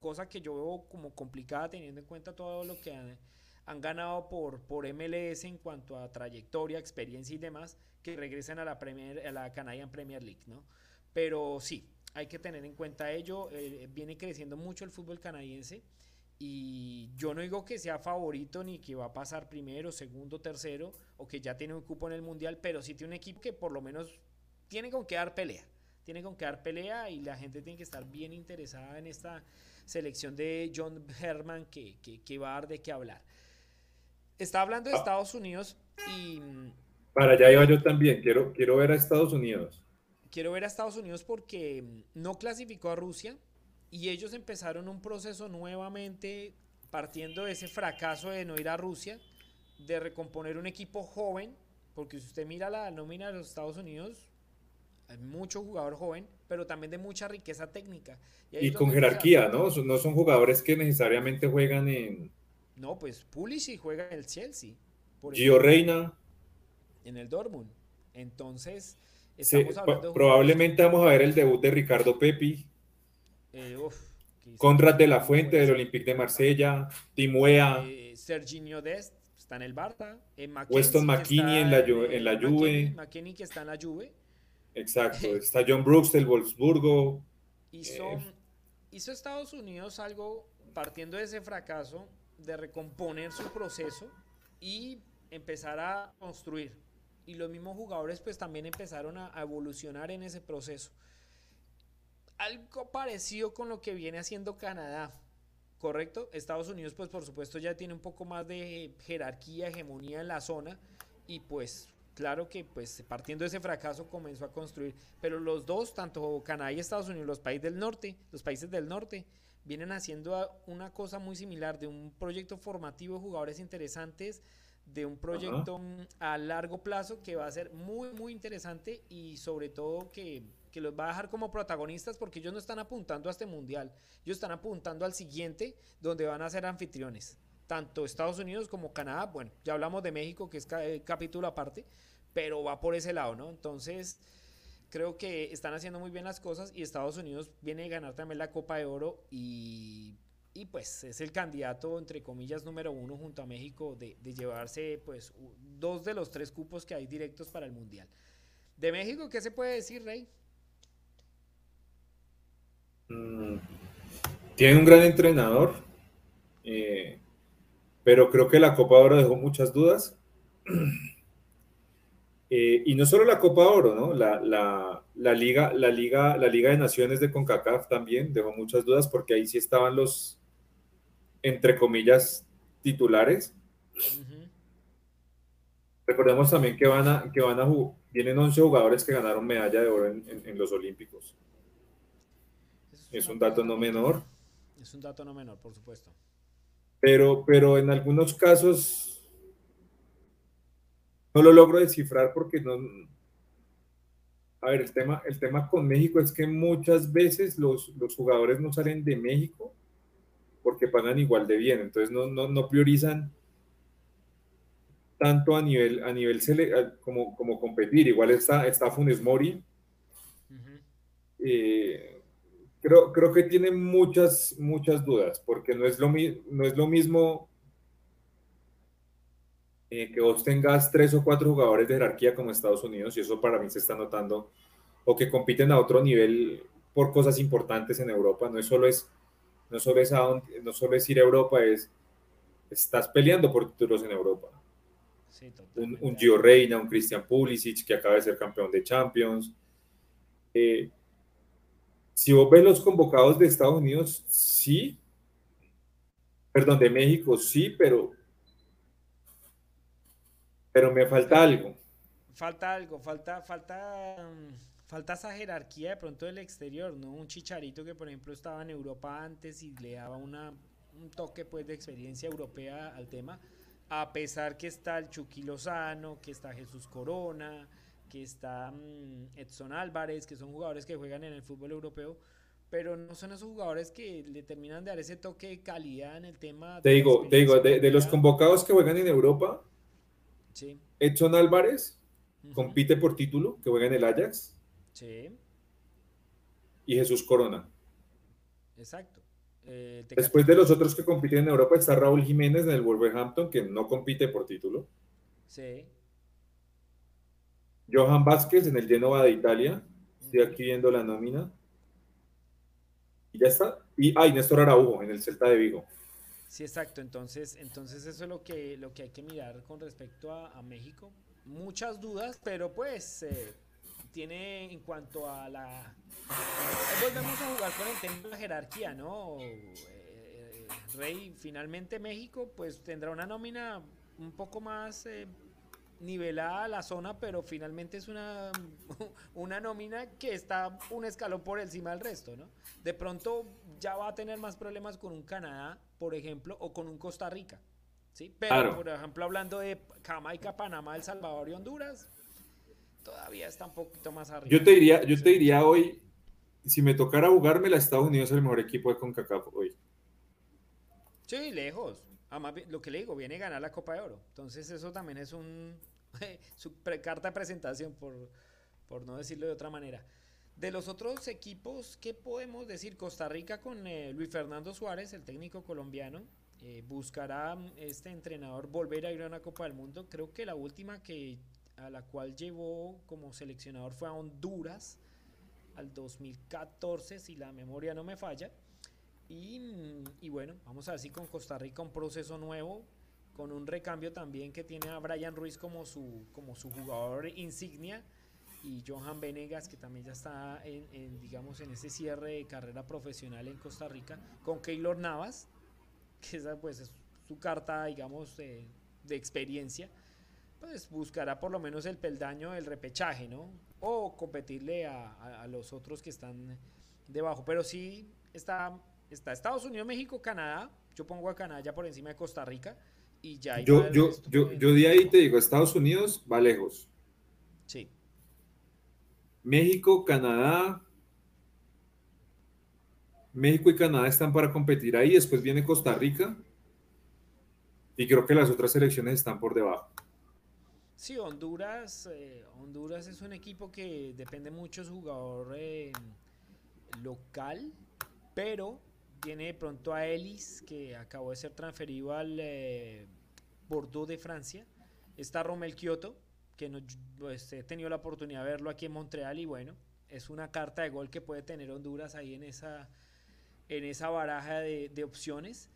cosa que yo veo como complicada teniendo en cuenta todo lo que han, ganado por, por MLS en cuanto a trayectoria, experiencia y demás, que regresen a la, Premier, a la Canadian Premier League, ¿no? Pero sí, hay que tener en cuenta ello. Eh, viene creciendo mucho el fútbol canadiense y yo no digo que sea favorito ni que va a pasar primero, segundo, tercero o que ya tiene un cupo en el mundial, pero sí tiene un equipo que por lo menos tiene con qué dar pelea. Tiene con qué dar pelea y la gente tiene que estar bien interesada en esta selección de John Herman que, que, va a dar de qué hablar. Está hablando de ah. Estados Unidos y... Para allá iba yo también, quiero, quiero ver a Estados Unidos quiero ver a Estados Unidos porque no clasificó a Rusia y ellos empezaron un proceso nuevamente partiendo de ese fracaso de no ir a Rusia, de recomponer un equipo joven, porque si usted mira la nómina de los Estados Unidos, Hay mucho jugador joven, pero también de mucha riqueza técnica. Y, con jerarquía, ¿no? No son jugadores que necesariamente juegan en... No, pues Pulisic juega en el Chelsea. Gio Reina. En el Dortmund. Entonces, hablando probablemente vamos a ver el debut de Ricardo Pepi. Eh, Conrad de la Fuente del Olympique de Marsella, Timuea. Eh, Serginho Dest está en el Barça. Eh, Weston McKinney en la, en la Juve. McKinney que está en la Juve. Exacto, está John Brooks del Wolfsburgo. Hizo, hizo Estados Unidos algo partiendo de ese fracaso de recomponer su proceso y empezar a construir. Y los mismos jugadores pues también empezaron a, evolucionar en ese proceso. Algo parecido con lo que viene haciendo Canadá, ¿correcto? Estados Unidos pues por supuesto ya tiene un poco más de jerarquía, hegemonía en la zona y pues claro que pues partiendo de ese fracaso comenzó a construir, pero los dos, tanto Canadá y Estados Unidos, los países del norte, los países del norte, vienen haciendo una cosa muy similar de un proyecto formativo de jugadores interesantes, de un proyecto a largo plazo que va a ser muy, muy interesante y sobre todo que, que, los va a dejar como protagonistas porque ellos no están apuntando a este mundial, ellos están apuntando al siguiente donde van a ser anfitriones. Tanto Estados Unidos como Canadá, bueno, ya hablamos de México que es eh, capítulo aparte, pero va por ese lado, ¿no? Entonces, creo que están haciendo muy bien las cosas y Estados Unidos viene a ganar también la Copa de Oro y, pues es el candidato, entre comillas, número uno junto a México de, llevarse pues dos de los tres cupos que hay directos para el Mundial. De México, ¿qué se puede decir, Rey? Mm, tiene un gran entrenador, eh, pero creo que la Copa de Oro dejó muchas dudas. Eh, y no solo la Copa Oro, ¿no? La, Liga, la, Liga, la Liga de Naciones de CONCACAF también dejó muchas dudas porque ahí sí estaban los, entre comillas, titulares. Recordemos también que van a, que van a vienen 11 jugadores que ganaron medalla de oro en, los Olímpicos. Es, un dato no menor. Es un dato no menor, por supuesto. Pero, pero en algunos casos no lo logro descifrar porque no... A ver, el tema, el tema con México es que muchas veces los, los jugadores no salen de México porque pagan igual de bien, entonces no, no, no priorizan tanto a nivel, a nivel como, como competir. Igual está, está Funes Mori. Eh, creo, creo que tiene muchas, muchas dudas, porque no es lo, no es lo mismo eh, que vos tengas tres o cuatro jugadores de jerarquía como Estados Unidos, y eso para mí se está notando, o que compiten a otro nivel por cosas importantes en Europa, no es solo es, no solo es, no solo es ir a Europa, es estás peleando por títulos en Europa. un, un, Gio Reina, un Christian Pulisic que acaba de ser campeón de Champions. Eh, si vos ves los convocados de Estados Unidos, sí, perdón, de México, sí, pero pero me falta algo. Falta algo, falta, falta, mm, falta esa jerarquía de pronto del exterior, ¿no? Un chicharito que por ejemplo estaba en Europa antes y le daba una, un toque pues de experiencia europea al tema, a pesar que está el Chucky Lozano, que está Jesús Corona, que está mm, Edson Álvarez, que son jugadores que juegan en el fútbol europeo, pero no son esos jugadores que le terminan de dar ese toque de calidad en el tema. Te digo, te digo, de, de los convocados que juegan en Europa, Edson Álvarez compite por título, que juega en el Ajax. Sí. Y Jesús Corona. Exacto. Eh, Después de los otros que compiten en Europa está Raúl Jiménez en el Wolverhampton, que no compite por título. Sí. Johan Vázquez en el Genova de Italia. Estoy aquí viendo la nómina. Y ya está. Y, ah, Néstor Araujo en el Celta de Vigo. Sí, exacto. Entonces, entonces eso es lo que, lo que hay que mirar con respecto a, México. Muchas dudas, pero pues eh, tiene en cuanto a la... volvemos a jugar con el tema de la jerarquía, ¿no? Eh, Rey, finalmente México pues tendrá una nómina un poco más eh, nivelada a la zona, pero finalmente es una, una nómina que está un escalón por encima del resto, ¿no? De pronto ya va a tener más problemas con un Canadá, por ejemplo, o con un Costa Rica, ¿sí? Pero, por ejemplo, hablando de Jamaica, Panamá, El Salvador y Honduras, todavía está un poquito más arriba. Yo te diría, yo te diría hoy, si me tocara jugarme, la Estados Unidos es el mejor equipo de CONCACAF hoy. Sí, lejos. Además, lo que le digo, viene a ganar la Copa de Oro. Entonces eso también es un su carta de presentación, por, por no decirlo de otra manera. De los otros equipos, ¿qué podemos decir? Costa Rica con eh, Luis Fernando Suárez, el técnico colombiano, eh, buscará este entrenador volver a ir a una Copa del Mundo. Creo que la última que a la cual llevó como seleccionador fue a Honduras al 2014, si la memoria no me falla. Y, y, bueno, vamos a si con Costa Rica un proceso nuevo, con un recambio también que tiene a Brian Ruiz como su, como su jugador insignia y Johan Venegas que también ya está en, digamos en ese cierre de carrera profesional en Costa Rica con Keylor Navas que esa pues es su carta digamos de, experiencia pues buscará por lo menos el peldaño del repechaje no o competirle a, a, los otros que están debajo pero sí está está Estados Unidos México Canadá yo pongo a Canadá ya por encima de Costa Rica y ya yo yo yo, yo de ahí te digo Estados Unidos va lejos sí México, Canadá. México y Canadá están para competir ahí. Después viene Costa Rica. Y creo que las otras selecciones están por debajo. Sí, Honduras, eh, Honduras es un equipo que depende mucho de su jugador eh, local, pero tiene de pronto a Ellis, que acabó de ser transferido al eh, Bordeaux de Francia. Está Romel Kioto, que no, pues, he tenido la oportunidad de verlo aquí en Montreal y bueno, es una carta de gol que puede tener Honduras ahí en esa, en esa baraja de, de opciones.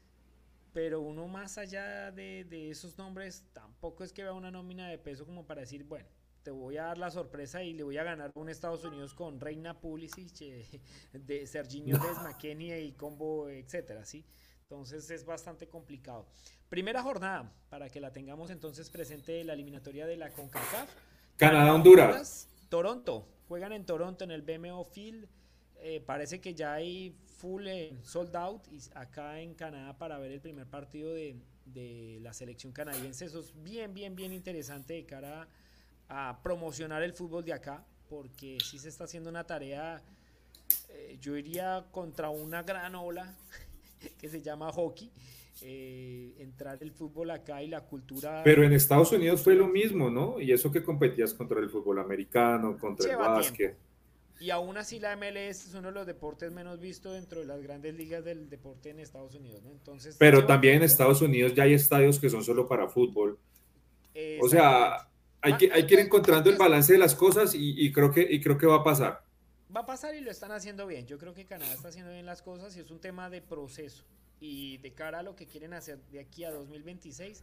Pero uno más allá de, de, esos nombres, tampoco es que vea una nómina de peso como para decir, bueno, te voy a dar la sorpresa y le voy a ganar un Estados Unidos con Reina Pulisic, eh, de Serginho no. y Combo, etcétera, ¿sí? Entonces es bastante complicado. Primera jornada, para que la tengamos entonces presente la eliminatoria de la CONCACAF. Canadá-Honduras. Toronto, juegan en Toronto en el BMO Field. Eh, parece que ya hay full eh, sold out y acá en Canadá para ver el primer partido de, de, la selección canadiense. Eso es bien, bien, bien interesante de cara a, promocionar el fútbol de acá, porque sí se está haciendo una tarea, eh, yo iría contra una gran ola que se llama hockey. Eh, entrar el fútbol acá y la cultura. Pero en Estados Unidos fue lo mismo, ¿no? Y eso que competías contra el fútbol americano, contra el básquet. Y aún así la MLS es uno de los deportes menos vistos dentro de las grandes ligas del deporte en Estados Unidos, ¿no? Entonces, Pero también en Estados Unidos ya hay estadios que son solo para fútbol. o sea, hay que, hay que ir encontrando el balance de las cosas y, y, creo que, y creo que va a pasar. Va a pasar y lo están haciendo bien. Yo creo que Canadá está haciendo bien las cosas y es un tema de proceso. Y de cara a lo que quieren hacer de aquí a 2026,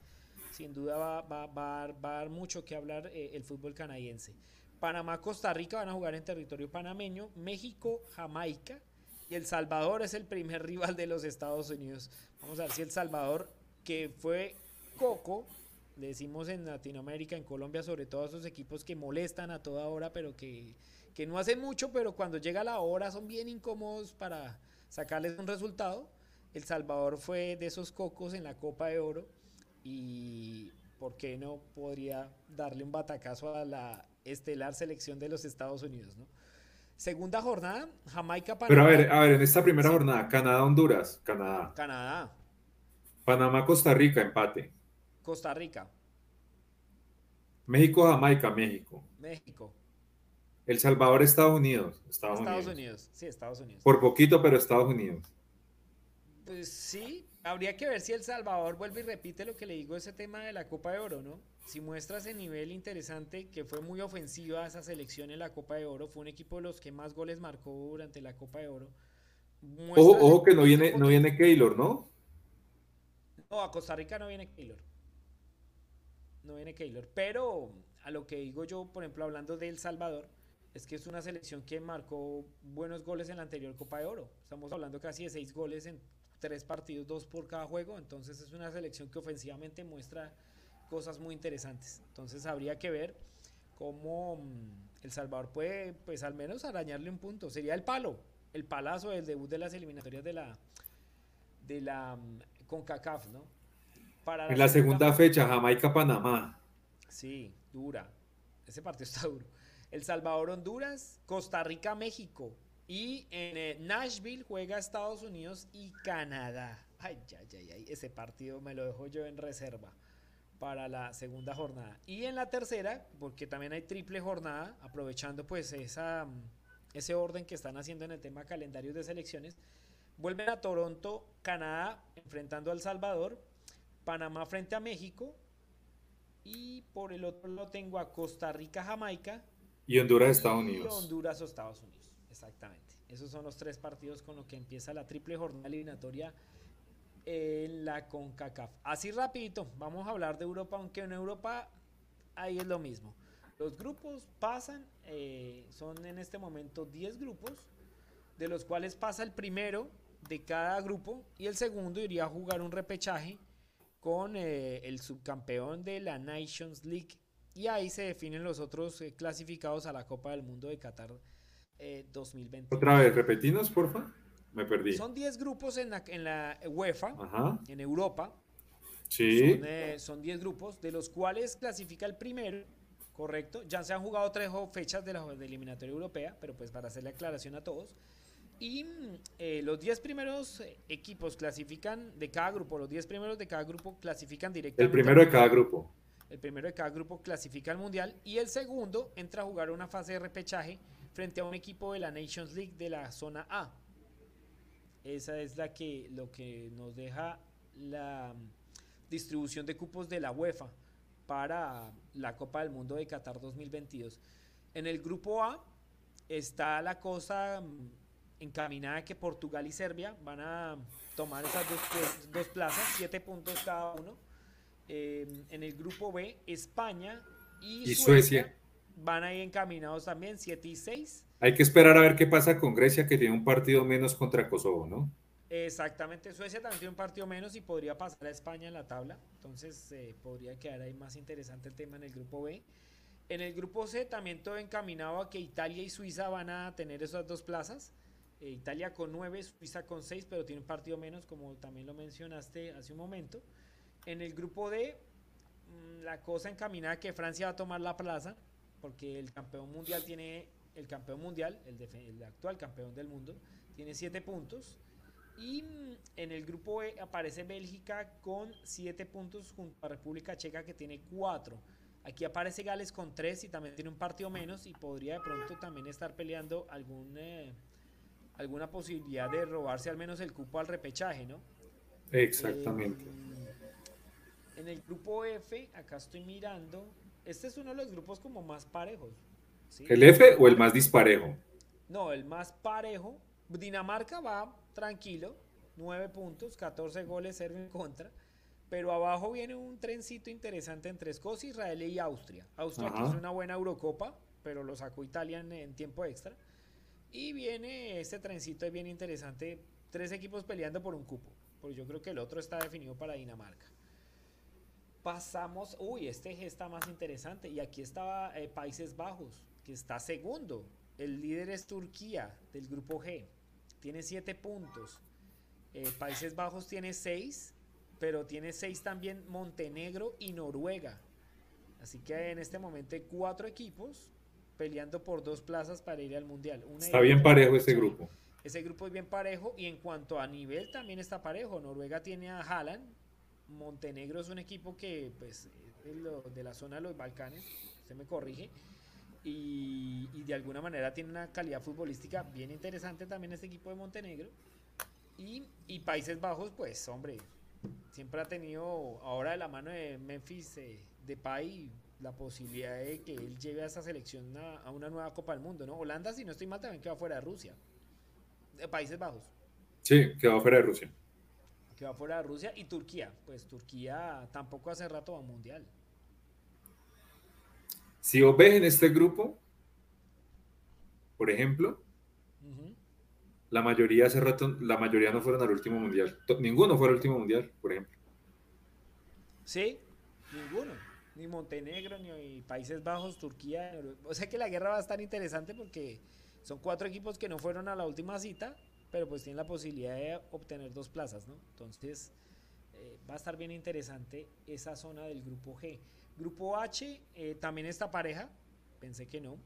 sin duda va, va, va, va a dar mucho que hablar eh, el fútbol canadiense. Panamá, Costa Rica van a jugar en territorio panameño. México, Jamaica. Y El Salvador es el primer rival de los Estados Unidos. Vamos a ver si El Salvador, que fue Coco, le decimos en Latinoamérica, en Colombia, sobre todo a esos equipos que molestan a toda hora, pero que que no hacen mucho, pero cuando llega la hora son bien incómodos para sacarles un resultado. El Salvador fue de esos cocos en la Copa de Oro y ¿por qué no podría darle un batacazo a la estelar selección de los Estados Unidos, ¿no? Segunda jornada, Jamaica, Panamá. Pero a ver, a ver, en esta primera jornada, Canadá, Honduras, Canadá. Canadá. Panamá, Costa Rica, empate. Costa Rica. México, Jamaica, México. México. El Salvador, Estados Unidos. Estados, Unidos. sí, Estados Unidos. Por poquito, pero Estados Unidos. Pues sí, habría que ver si El Salvador vuelve y repite lo que le digo ese tema de la Copa de Oro, ¿no? Si muestra ese nivel interesante, que fue muy ofensiva esa selección en la Copa de Oro, fue un equipo de los que más goles marcó durante la Copa de Oro. Ojo, ojo, que no viene, no viene Keylor, ¿no? No, a Costa Rica no viene Keylor. No viene Keylor. Pero a lo que digo yo, por ejemplo, hablando de El Salvador, es que es una selección que marcó buenos goles en la anterior Copa de Oro. Estamos hablando casi de seis goles en tres partidos, dos por cada juego. Entonces es una selección que ofensivamente muestra cosas muy interesantes. Entonces habría que ver cómo mm, El Salvador puede, pues al menos arañarle un punto. Sería el palo, el palazo del debut de las eliminatorias de la de la mm, CONCACAF, ¿no? Para en la segunda fecha, Jamaica-Panamá. Sí, dura. Ese partido está duro. El Salvador, Honduras, Costa Rica, México. Y en eh, Nashville juega Estados Unidos y Canadá. Ay, ay, ay, ay, ese partido me lo dejo yo en reserva para la segunda jornada. Y en la tercera, porque también hay triple jornada, aprovechando pues esa, ese orden que están haciendo en el tema calendario de selecciones, vuelven a Toronto, Canadá, enfrentando a El Salvador, Panamá frente a México, y por el otro lado tengo a Costa Rica, Jamaica. Y Honduras, Estados Unidos. Honduras o Estados Unidos, exactamente. Esos son los tres partidos con los que empieza la triple jornada eliminatoria en la CONCACAF. Así rapidito, vamos a hablar de Europa, aunque en Europa ahí es lo mismo. Los grupos pasan, eh, son en este momento 10 grupos, de los cuales pasa el primero de cada grupo y el segundo iría a jugar un repechaje con eh, el subcampeón de la Nations League y ahí se definen los otros eh, clasificados a la Copa del Mundo de Qatar 2020. Otra vez, repetinos, porfa. Me perdí. Son 10 grupos en la, en la UEFA, en Europa. Sí. Son 10 eh, grupos, de los cuales clasifica el primero, correcto. Ya se han jugado tres fechas de la de eliminatoria europea, pero pues para hacerle aclaración a todos. Y eh, los 10 primeros eh, equipos clasifican de cada grupo, los 10 primeros de cada grupo clasifican directamente. El primero de cada grupo. El primero de cada grupo clasifica al mundial y el segundo entra a jugar una fase de repechaje frente a un equipo de la Nations League de la zona A. Esa es la que, lo que nos deja la distribución de cupos de la UEFA para la Copa del Mundo de Qatar 2022. En el grupo A está la cosa encaminada que Portugal y Serbia van a tomar esas dos, plazas, siete puntos cada uno. Eh, en el grupo B, España y, Suecia, van ahí encaminados también, 7 y 6. Hay que esperar a ver qué pasa con Grecia, que tiene un partido menos contra Kosovo, ¿no? Exactamente, Suecia también tiene un partido menos y podría pasar a España en la tabla, entonces eh, podría quedar ahí más interesante el tema en el grupo B. En el grupo C también todo encaminado a que Italia y Suiza van a tener esas dos plazas. Eh, Italia con 9, Suiza con 6, pero tiene un partido menos, como también lo mencionaste hace un momento. En el grupo D, mm, la cosa encaminada a que Francia va a tomar la plaza, porque el campeón mundial tiene el campeón mundial, el, actual campeón del mundo, tiene 7 puntos. Y mm, en el grupo E aparece Bélgica con 7 puntos junto a República Checa que tiene 4. Aquí aparece Gales con 3 y también tiene un partido menos y podría de pronto también estar peleando algún, eh, alguna posibilidad de robarse al menos el cupo al repechaje, ¿no? Exactamente. Eh, en el grupo F, acá estoy mirando, este es uno de los grupos como más parejos. ¿El F o el más disparejo? No, el más parejo. Dinamarca va tranquilo, 9 puntos, 14 goles, 0 en contra. Pero abajo viene un trencito interesante entre Escocia, Israel y Austria. Austria que hizo una buena Eurocopa, pero lo sacó Italia en, tiempo extra. Y viene este trencito bien interesante, tres equipos peleando por un cupo. Porque yo creo que el otro está definido para Dinamarca. Pasamos, uy, este G está más interesante. Y aquí estaba eh, Países Bajos que está segundo. El líder es Turquía del grupo G. Tiene siete puntos. Eh, Países Bajos tiene seis, pero tiene seis también Montenegro y Noruega. Así que en este momento hay cuatro equipos peleando por dos plazas para ir al Mundial. está bien parejo ese grupo. Ese grupo es bien parejo y en cuanto a nivel también está parejo. Noruega tiene a Haaland. Montenegro es un equipo que pues es de la zona de los Balcanes. Usted me corrige y, de alguna manera tiene una calidad futbolística bien interesante también este equipo de Montenegro. Y, Países Bajos, pues hombre, siempre ha tenido ahora de la mano de Memphis de eh, Depay la posibilidad de que él lleve a esa selección a, una nueva Copa del Mundo, ¿no? Holanda, si no estoy mal, también queda fuera de Rusia. De Países Bajos. Sí, quedó fuera de Rusia. Quedó fuera de Rusia y Turquía. Pues Turquía tampoco hace rato va a mundial. Si vos ves en este grupo, por ejemplo, la mayoría hace rato, la mayoría no fueron al último mundial. Ninguno fue al último mundial, por ejemplo. Sí, ninguno. Ni Montenegro, ni Países Bajos, Turquía. O sea que la guerra va a estar interesante porque son cuatro equipos que no fueron a la última cita, pero pues tienen la posibilidad de obtener dos plazas, ¿no? Entonces eh, va a estar bien interesante esa zona del grupo G. Grupo H, eh, también esta pareja, pensé que no.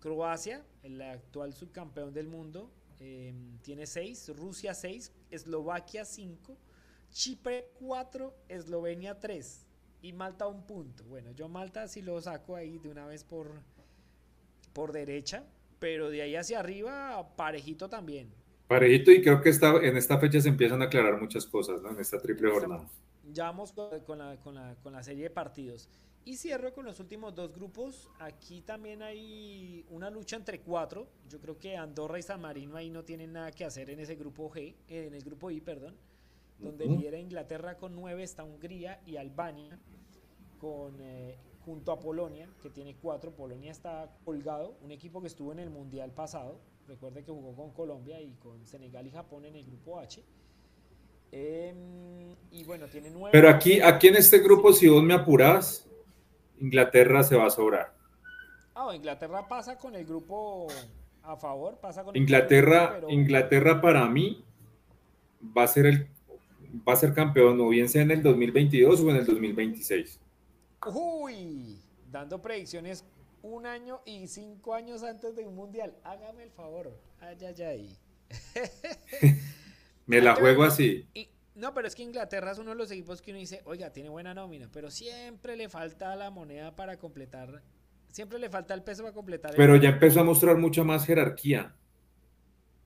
Croacia, el actual subcampeón del mundo, em, tiene 6, Rusia 6, Eslovaquia 5, Chipre 4, Eslovenia 3 y Malta un punto. Bueno, yo Malta sí lo saco ahí de una vez por, por derecha, pero de ahí hacia arriba parejito también. Parejito y creo que esta, en esta fecha se empiezan a aclarar muchas cosas, ¿no? En esta triple jornada. Ya vamos con, la, con, la, con la serie de partidos. Y cierro con los últimos dos grupos. Aquí también hay una lucha entre cuatro. Yo creo que Andorra y San Marino ahí no tienen nada que hacer en ese grupo G, en el grupo I, perdón. Donde lidera Inglaterra con nueve, está Hungría y Albania con, eh, junto a Polonia, que tiene cuatro. Polonia está colgado, un equipo que estuvo en el Mundial pasado. Recuerde que jugó con Colombia y con Senegal y Japón en el grupo H. Em, y bueno, tiene nueve. Pero aquí, aquí en este grupo, si vos me apuras, Inglaterra se va a sobrar. Ah, Inglaterra pasa con el grupo a favor, pasa con Inglaterra, Inglaterra para mí va a ser el va a ser campeón o bien sea en el 2022 o en el 2026. Uy, dando predicciones un año y cinco años antes de un mundial. Hágame el favor. Ay, ay, ay. Me la juego así. no, pero es que Inglaterra es uno de los equipos que uno dice, oiga, tiene buena nómina, pero siempre le falta la moneda para completar, siempre le falta el peso para completar. Pero ya empezó a mostrar mucha más jerarquía.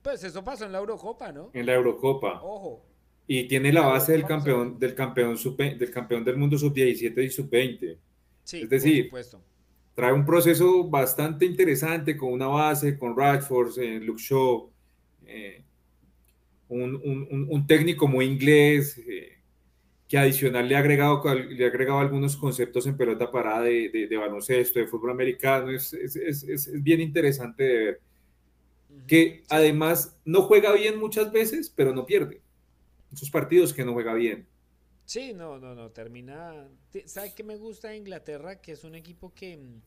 Pues eso pasó en la Eurocopa, ¿no? En la Eurocopa. Ojo. Y tiene la base del campeón, del campeón sub del campeón del mundo sub 17 y sub 20. Sí, es decir, trae un proceso bastante interesante con una base, con Radford, eh, Luke Shaw, eh, un, técnico muy inglés, eh, que adicional le ha, agregado, le ha agregado algunos conceptos en pelota parada de, baloncesto, de fútbol americano. Es, bien interesante de ver. Que además no juega bien muchas veces, pero no pierde. Esos partidos que no juega bien. Sí, no, no, no, termina. ¿Sabe qué me gusta de Inglaterra? Que es un equipo que mm,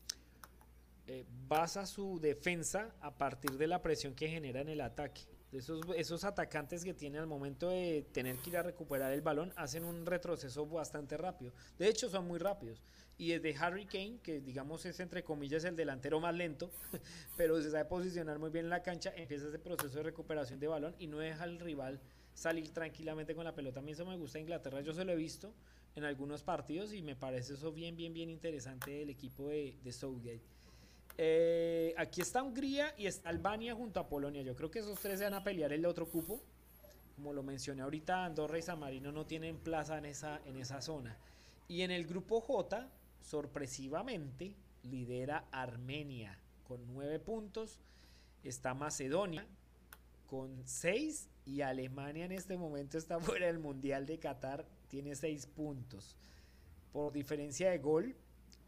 eh, basa su defensa a partir de la presión que genera en el ataque. Esos, esos atacantes que tienen al momento de tener que ir a recuperar el balón hacen un retroceso bastante rápido. De hecho, son muy rápidos. Y desde Harry Kane, que digamos es entre comillas el delantero más lento, pero se sabe posicionar muy bien en la cancha, empieza ese proceso de recuperación de balón y no deja al rival salir tranquilamente con la pelota. A mí eso me gusta Inglaterra, yo se lo he visto en algunos partidos y me parece eso bien, bien, bien interesante del equipo de, de Southgate. Eh, aquí está Hungría y está Albania junto a Polonia. Yo creo que esos tres se van a pelear el otro cupo. Como lo mencioné ahorita, Andorra y San Marino no tienen plaza en esa, en esa zona. Y en el grupo J, sorpresivamente, lidera Armenia con nueve puntos. Está Macedonia con seis. Y Alemania en este momento está fuera del Mundial de Qatar. Tiene seis puntos. Por diferencia de gol,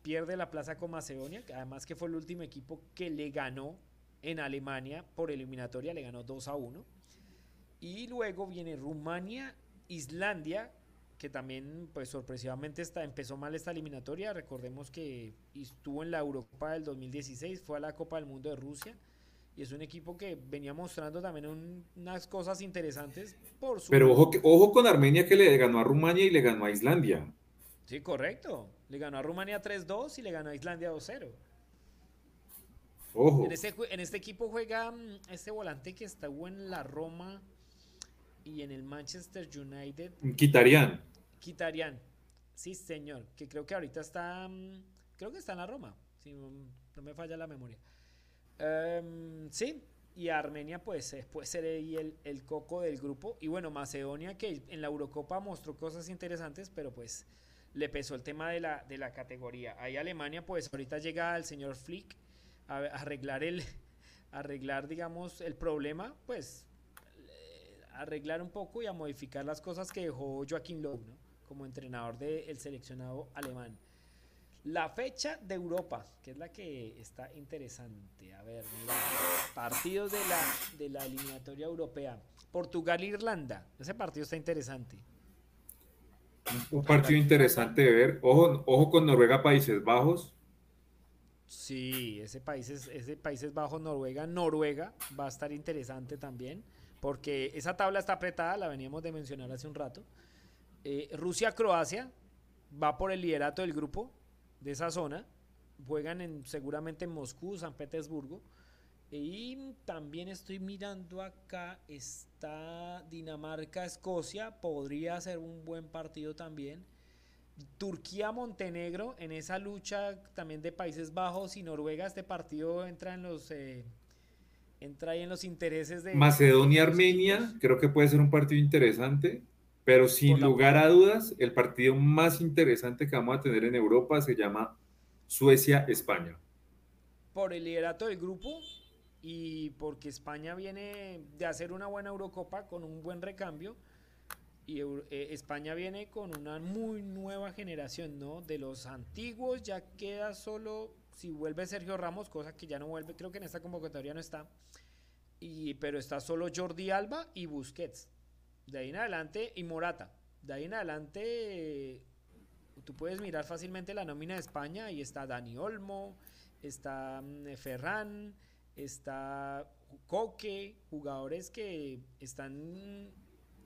pierde la plaza con Macedonia, además que fue el último equipo que le ganó en Alemania por eliminatoria, le ganó 2 a 1. Y luego viene Rumania, Islandia, que también pues sorpresivamente está, empezó mal esta eliminatoria, recordemos que estuvo en la Eurocopa del 2016, fue a la Copa del Mundo de Rusia y es un equipo que venía mostrando también unas cosas interesantes por su... Pero ojo, ojo con Armenia que le ganó a Rumania y le ganó a Islandia. Sí, correcto. Le ganó a Rumania 3-2 y le ganó a Islandia 2-0. Ojo. En este, en este equipo juega mm, este volante que estuvo en la Roma y en el Manchester United. Quitarían. Quitarían. Sí, señor. Que creo que ahorita está. Mm, creo que está en la Roma. Si no me falla la memoria. Em, sí. Y Armenia, pues, puede ser ahí el, el coco del grupo. Y bueno, Macedonia, que en la Eurocopa mostró cosas interesantes, pero pues le pesó el tema de la, de la categoría. Ahí Alemania, pues ahorita llega el señor Flick a, arreglar el, arreglar, digamos, el problema, pues arreglar un poco y a modificar las cosas que dejó Joaquín Lowe, como entrenador del seleccionado alemán. La fecha de Europa, que es la que está interesante. A ver, partidos de la, de la eliminatoria europea. Portugal-Irlanda. Ese partido está interesante. Un partido interesante de ver. Ojo, ojo con Noruega, Países Bajos. Sí, ese Países, ese Países Bajos, Noruega, Noruega va a estar interesante también, porque esa tabla está apretada, la veníamos de mencionar hace un rato. Eh, Rusia, Croacia va por el liderato del grupo de esa zona. juegan en, seguramente en Moscú, San Petersburgo. Y también estoy mirando acá, está Dinamarca-Escocia, podría ser un buen partido también. Turquía-Montenegro, en esa lucha también de Países Bajos y Noruega, este partido entra en los... Eh, entra ahí en los intereses de... Macedonia-Armenia, creo que puede ser un partido interesante, pero sin lugar a dudas, el partido más interesante que vamos a tener en Europa se llama Suecia-España. Por el liderato del grupo, y porque España viene de hacer una buena Eurocopa con un buen recambio y eh, España viene con una muy nueva generación, ¿no? De los antiguos ya queda solo si vuelve Sergio Ramos, cosa que ya no vuelve, creo que en esta convocatoria no está. Y, pero está solo Jordi Alba y Busquets. De ahí en adelante y Morata. De ahí en adelante tú puedes mirar fácilmente la nómina de España y está Dani Olmo, está mm, Ferran, está Coque, jugadores que están,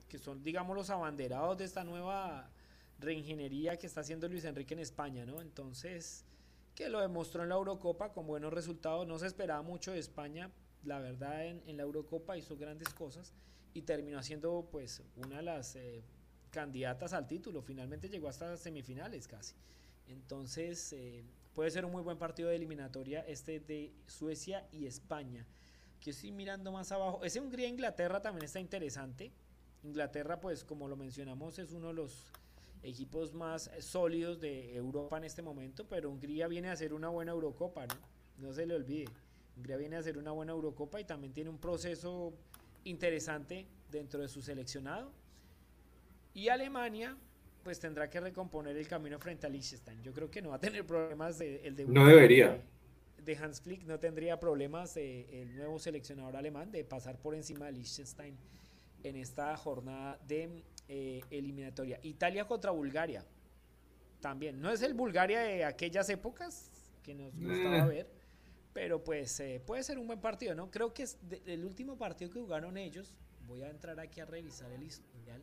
que son, digamos, los abanderados de esta nueva reingeniería que está haciendo Luis Enrique en España, ¿no? Entonces, que lo demostró en la Eurocopa con buenos resultados, no se esperaba mucho de España, la verdad, en, la Eurocopa hizo grandes cosas y terminó siendo, pues, una de las eh, candidatas al título, finalmente llegó hasta semifinales casi. Entonces, eh, puede ser un muy buen partido de eliminatoria este de Suecia y España. Que estoy mirando más abajo. Ese Hungría-Inglaterra también está interesante. Inglaterra, pues como lo mencionamos, es uno de los equipos más sólidos de Europa en este momento, pero Hungría viene a hacer una buena Eurocopa, ¿no? No se le olvide. Hungría viene a hacer una buena Eurocopa y también tiene un proceso interesante dentro de su seleccionado. Y Alemania, pues tendrá que recomponer el camino frente a Liechtenstein. Yo creo que no va a tener problemas de, el de No debería. De, Hans Flick no tendría problemas el nuevo seleccionador alemán de pasar por encima de Liechtenstein en esta jornada de eh, eliminatoria. Italia contra Bulgaria. También. No es el Bulgaria de aquellas épocas que nos gustaba eh. ver. Pero pues eh, puede ser un buen partido, ¿no? Creo que es el último partido que jugaron ellos. Voy a entrar aquí a revisar el historial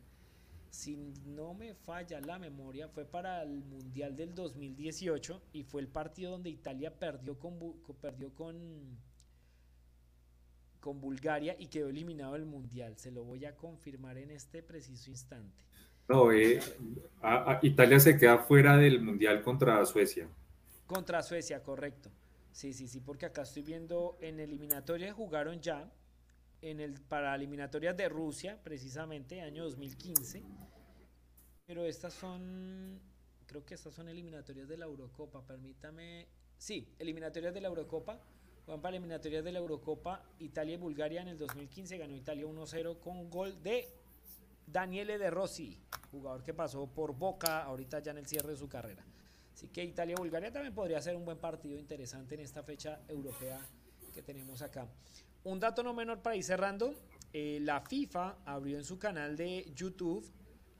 si no me falla la memoria, fue para el Mundial del 2018 y fue el partido donde Italia perdió con, perdió con, con Bulgaria y quedó eliminado del Mundial. Se lo voy a confirmar en este preciso instante. No, eh, Italia se queda fuera del Mundial contra Suecia. Contra Suecia, correcto. Sí, sí, sí, porque acá estoy viendo en eliminatoria jugaron ya en el, para eliminatorias de Rusia, precisamente, año 2015. Pero estas son, creo que estas son eliminatorias de la Eurocopa, permítame. Sí, eliminatorias de la Eurocopa. Juan para eliminatorias de la Eurocopa, Italia y Bulgaria en el 2015 ganó Italia 1-0 con gol de Daniele De Rossi, jugador que pasó por Boca ahorita ya en el cierre de su carrera. Así que Italia-Bulgaria también podría ser un buen partido interesante en esta fecha europea que tenemos acá. Un dato no menor para ir cerrando, eh, la FIFA abrió en su canal de YouTube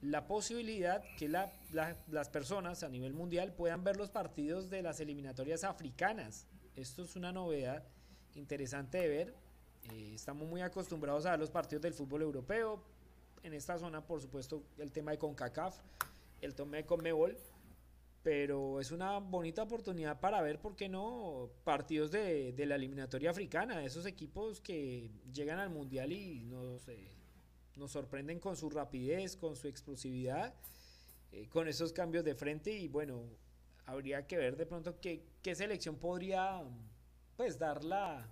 la posibilidad que las personas a nivel mundial puedan ver los partidos de las eliminatorias africanas. Esto es una novedad interesante de ver. Eh, estamos muy acostumbrados a ver los partidos del fútbol europeo. En esta zona, por supuesto, el tema de CONCACAF, el tema de CONMEBOL pero es una bonita oportunidad para ver, ¿por qué no?, partidos de, la eliminatoria africana, esos equipos que llegan al Mundial y nos, eh, nos sorprenden con su rapidez, con su explosividad, eh, con esos cambios de frente y bueno, habría que ver de pronto qué, selección podría pues dar la,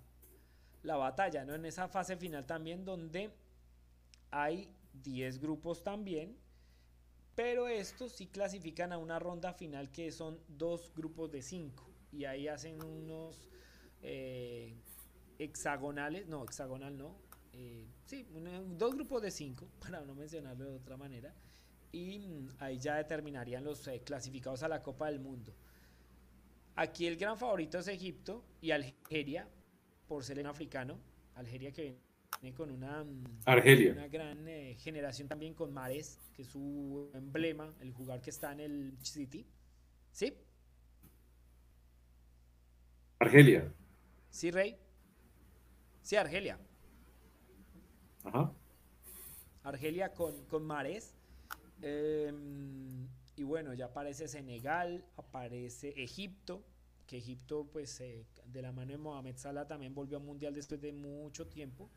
la batalla, ¿no? En esa fase final también donde hay 10 grupos también pero estos sí clasifican a una ronda final que son dos grupos de cinco. Y ahí hacen unos eh, hexagonales, no, hexagonal no. Eh, sí, dos grupos de cinco, para no mencionarlo de otra manera. Y mm, ahí ya determinarían los eh, clasificados a la Copa del Mundo. Aquí el gran favorito es Egipto y Algeria, por ser en africano. Algeria que con una, mm, Argelia. una gran eh, generación también con Mares, que es su emblema, el jugador que está en el City. ¿Sí? Argelia. Sí, Rey. Sí, Argelia. Ajá. Argelia con, con Mares. Em, y bueno, ya aparece Senegal, aparece Egipto, que Egipto, pues eh, de la mano de Mohamed Salah también volvió a Mundial después de mucho tiempo,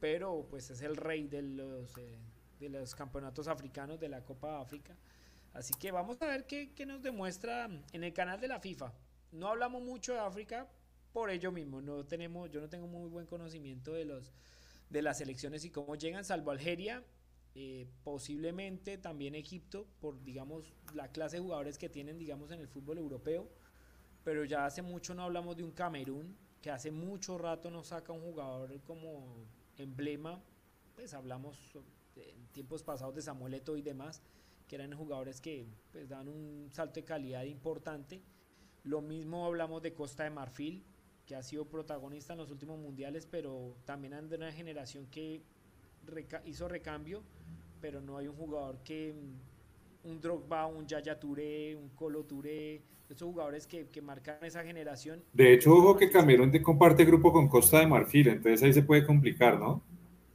pero pues es el rey de los, eh, de los campeonatos africanos de la Copa África. Así que vamos a ver qué, qué, nos demuestra en el canal de la FIFA. No hablamos mucho de África por ello mismo, no tenemos, yo no tengo muy buen conocimiento de los de las elecciones y cómo llegan, salvo Algeria, eh, posiblemente también Egipto, por digamos la clase de jugadores que tienen, digamos, en el fútbol europeo pero ya hace mucho no hablamos de un Camerún, que hace mucho rato nos saca un jugador como emblema, pues hablamos en tiempos pasados de Samuel Eto'o y demás, que eran jugadores que pues dan un salto de calidad importante. Lo mismo hablamos de Costa de Marfil, que ha sido protagonista en los últimos mundiales, pero también anda de una generación que hizo recambio, pero no hay un jugador que un Drogba, un Yaya Touré, un Colo Touré, esos jugadores que, que marcan esa generación. De hecho, ojo que Camerún comparte grupo con Costa de Marfil, entonces ahí se puede complicar, ¿no?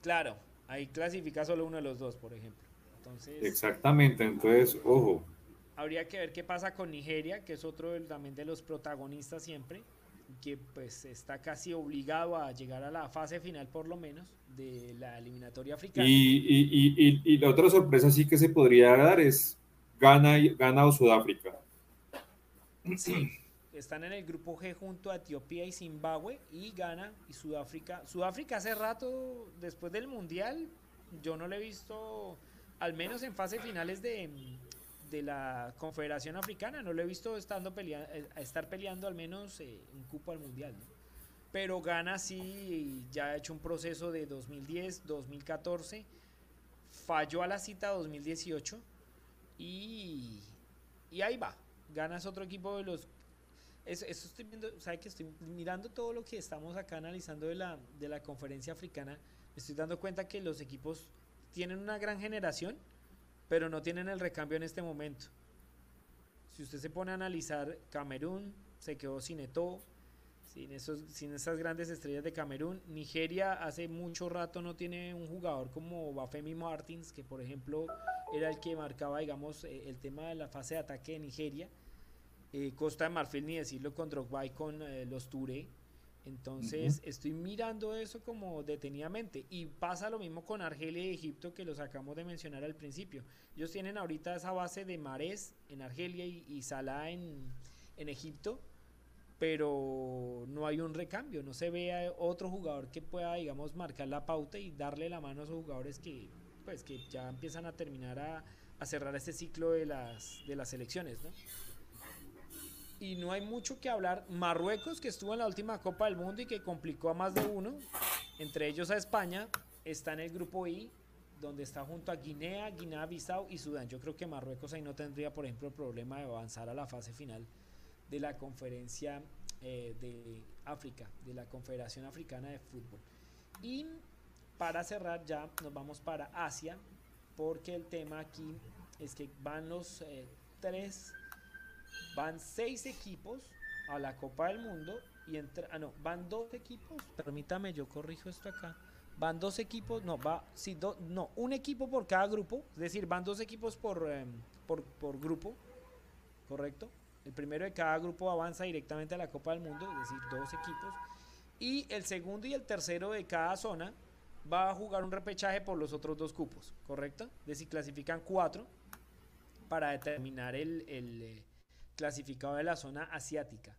Claro, ahí clasifica solo uno de los dos, por ejemplo. Entonces, Exactamente, entonces, ojo. Habría que ver qué pasa con Nigeria, que es otro también de los protagonistas siempre, que pues está casi obligado a llegar a la fase final por lo menos de la eliminatoria africana. Y, y, y, y la otra sorpresa sí que se podría dar es Ghana, Ghana o Sudáfrica. Sí, están en el grupo G junto a Etiopía y Zimbabue y Ghana y Sudáfrica. Sudáfrica hace rato, después del Mundial, yo no lo he visto, al menos en fase finales de, de la Confederación Africana, no lo he visto estando pelea, eh, estar peleando al menos eh, un cupo al Mundial. Pero Ghana sí ya ha hecho un proceso de 2010, 2014, falló a la cita 2018 y, y ahí va ganas otro equipo de los... Eso, estoy viendo, ¿sabe que estoy mirando todo lo que estamos acá analizando de la, de la conferencia africana? Me estoy dando cuenta que los equipos tienen una gran generación, pero no tienen el recambio en este momento. Si usted se pone a analizar, Camerún se quedó sin Eto, sin, esos, sin esas grandes estrellas de Camerún. Nigeria hace mucho rato no tiene un jugador como Bafemi Martins, que por ejemplo era el que marcaba, digamos, eh, el tema de la fase de ataque de Nigeria. Eh, Costa de Marfil, ni decirlo con Drogba y con eh, los Touré. Entonces estoy mirando eso como detenidamente. Y pasa lo mismo con Argelia y Egipto que los acabamos de mencionar al principio. Ellos tienen ahorita esa base de Mares en Argelia y, Salah en, en, Egipto, pero no hay un recambio. No se ve otro jugador que pueda, digamos, marcar la pauta y darle la mano a esos jugadores que, pues, que ya empiezan a terminar a, a cerrar este ciclo de las, de las elecciones, ¿no? y no hay mucho que hablar. Marruecos, que estuvo en la última Copa del Mundo y que complicó a más de uno, entre ellos a España, está en el grupo I, donde está junto a Guinea, Guinea-Bissau y Sudán. Yo creo que Marruecos ahí no tendría, por ejemplo, el problema de avanzar a la fase final de la conferencia eh, de África, de la Confederación Africana de Fútbol. Y para cerrar ya nos vamos para Asia, porque el tema aquí es que van los eh, tres Van seis equipos a la Copa del Mundo y entre, ah no, van dos equipos, permítame, yo corrijo esto acá. Van dos equipos, no, va, sí, no, un equipo por cada grupo, es decir, van dos equipos por, em, por, por grupo, ¿correcto? El primero de cada grupo avanza directamente a la Copa del Mundo, es decir, dos equipos. Y el segundo y el tercero de cada zona va a jugar un repechaje por los otros dos cupos, ¿correcto? Es decir, clasifican cuatro para determinar el, eh, clasificado de la zona asiática.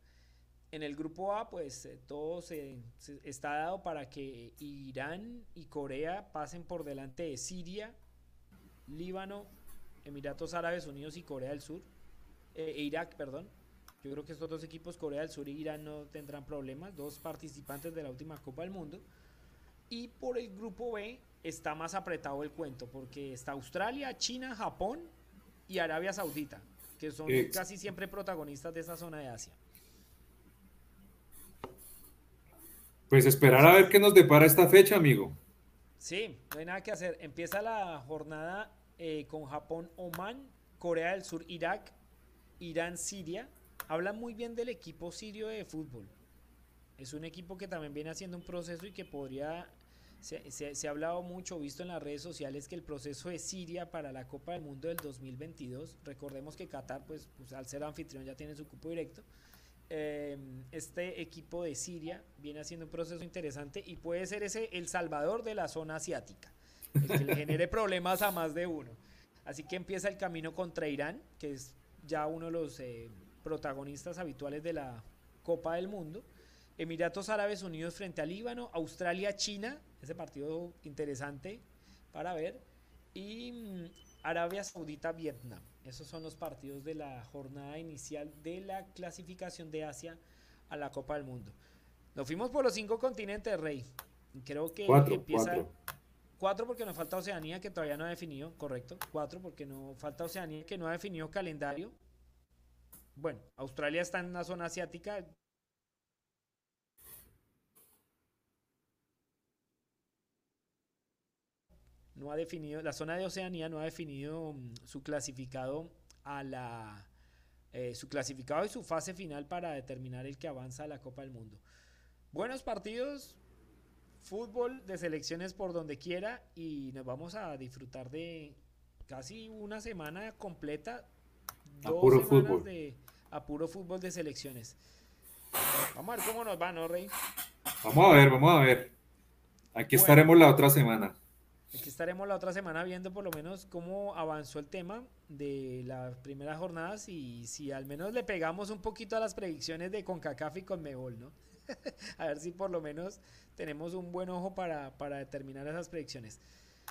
En el grupo A, pues eh, todo se, está dado para que Irán y Corea pasen por delante de Siria, Líbano, Emiratos Árabes Unidos y Corea del Sur, eh, e Irak, perdón. Yo creo que estos dos equipos, Corea del Sur y Irán, no tendrán problemas, dos participantes de la última Copa del Mundo. Y por el grupo B está más apretado el cuento, porque está Australia, China, Japón y Arabia Saudita que son casi siempre protagonistas de esa zona de Asia. Pues esperar a ver qué nos depara esta fecha, amigo. Sí, no hay nada que hacer. Empieza la jornada eh, con Japón, Oman, Corea del Sur, Irak, Irán, Siria. Habla muy bien del equipo sirio de fútbol. Es un equipo que también viene haciendo un proceso y que podría se, ha hablado mucho, visto en las redes sociales, que el proceso de Siria para la Copa del Mundo del 2022, recordemos que Qatar, pues, pues al ser anfitrión ya tiene su cupo directo, eh, este equipo de Siria viene haciendo un proceso interesante y puede ser ese el salvador de la zona asiática, el que le genere problemas a más de uno. Así que empieza el camino contra Irán, que es ya uno de los eh, protagonistas habituales de la Copa del Mundo. Emiratos Árabes Unidos frente a Líbano, Australia, China, ese partido interesante para ver, y mm, Arabia Saudita, Vietnam. Esos son los partidos de la jornada inicial de la clasificación de Asia a la Copa del Mundo. Nos fuimos por los cinco continentes, Rey. Creo que empieza. Cuatro. porque nos falta Oceanía que todavía no ha definido, correcto. Cuatro porque no falta Oceanía que no ha definido calendario. Bueno, Australia está en una zona asiática. No ha definido, la zona de Oceanía no ha definido mm, su clasificado a la eh, su clasificado y su fase final para determinar el que avanza a la Copa del Mundo. Buenos partidos, fútbol de selecciones por donde quiera y nos vamos a disfrutar de casi una semana completa, dos puro semanas fútbol. de a puro fútbol de selecciones. Vamos a ver cómo nos va, ¿no, Rey? Vamos a ver, vamos a ver. Aquí estaremos la otra semana. Aquí estaremos la otra semana viendo por lo menos cómo avanzó el tema de las primeras jornadas y si al menos le pegamos un poquito a las predicciones de CONCACAF y CONMEBOL, ¿no? a ver si por lo menos tenemos un buen ojo para, para determinar esas predicciones.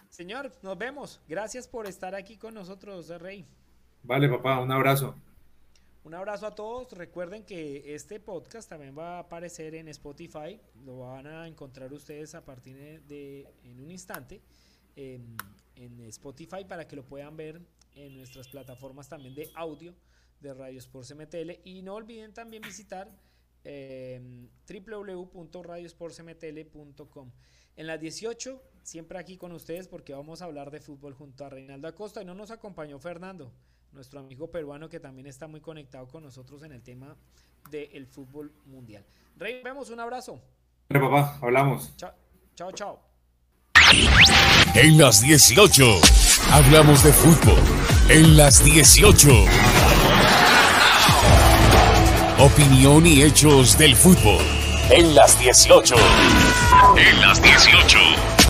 Señor, nos vemos. Gracias por estar aquí con nosotros, Rey. Vale, papá, un abrazo. Un abrazo a todos. Recuerden que este podcast también va a aparecer en Spotify. Lo van a encontrar ustedes a partir de en un instante en, Spotify para que lo puedan ver en nuestras plataformas también de audio de Radio Sports MTL. Y no olviden también visitar eh. En las 18, siempre aquí con ustedes porque vamos a hablar de fútbol junto a Reinaldo Acosta y no nos acompañó Fernando, nuestro amigo peruano que también está muy conectado con nosotros en el tema del fútbol mundial. Rey, vemos un abrazo. papá, hablamos. Chao, chao, chao. En las 18, hablamos de fútbol. En las 18. Opinión y hechos del fútbol. En las 18. En las 18.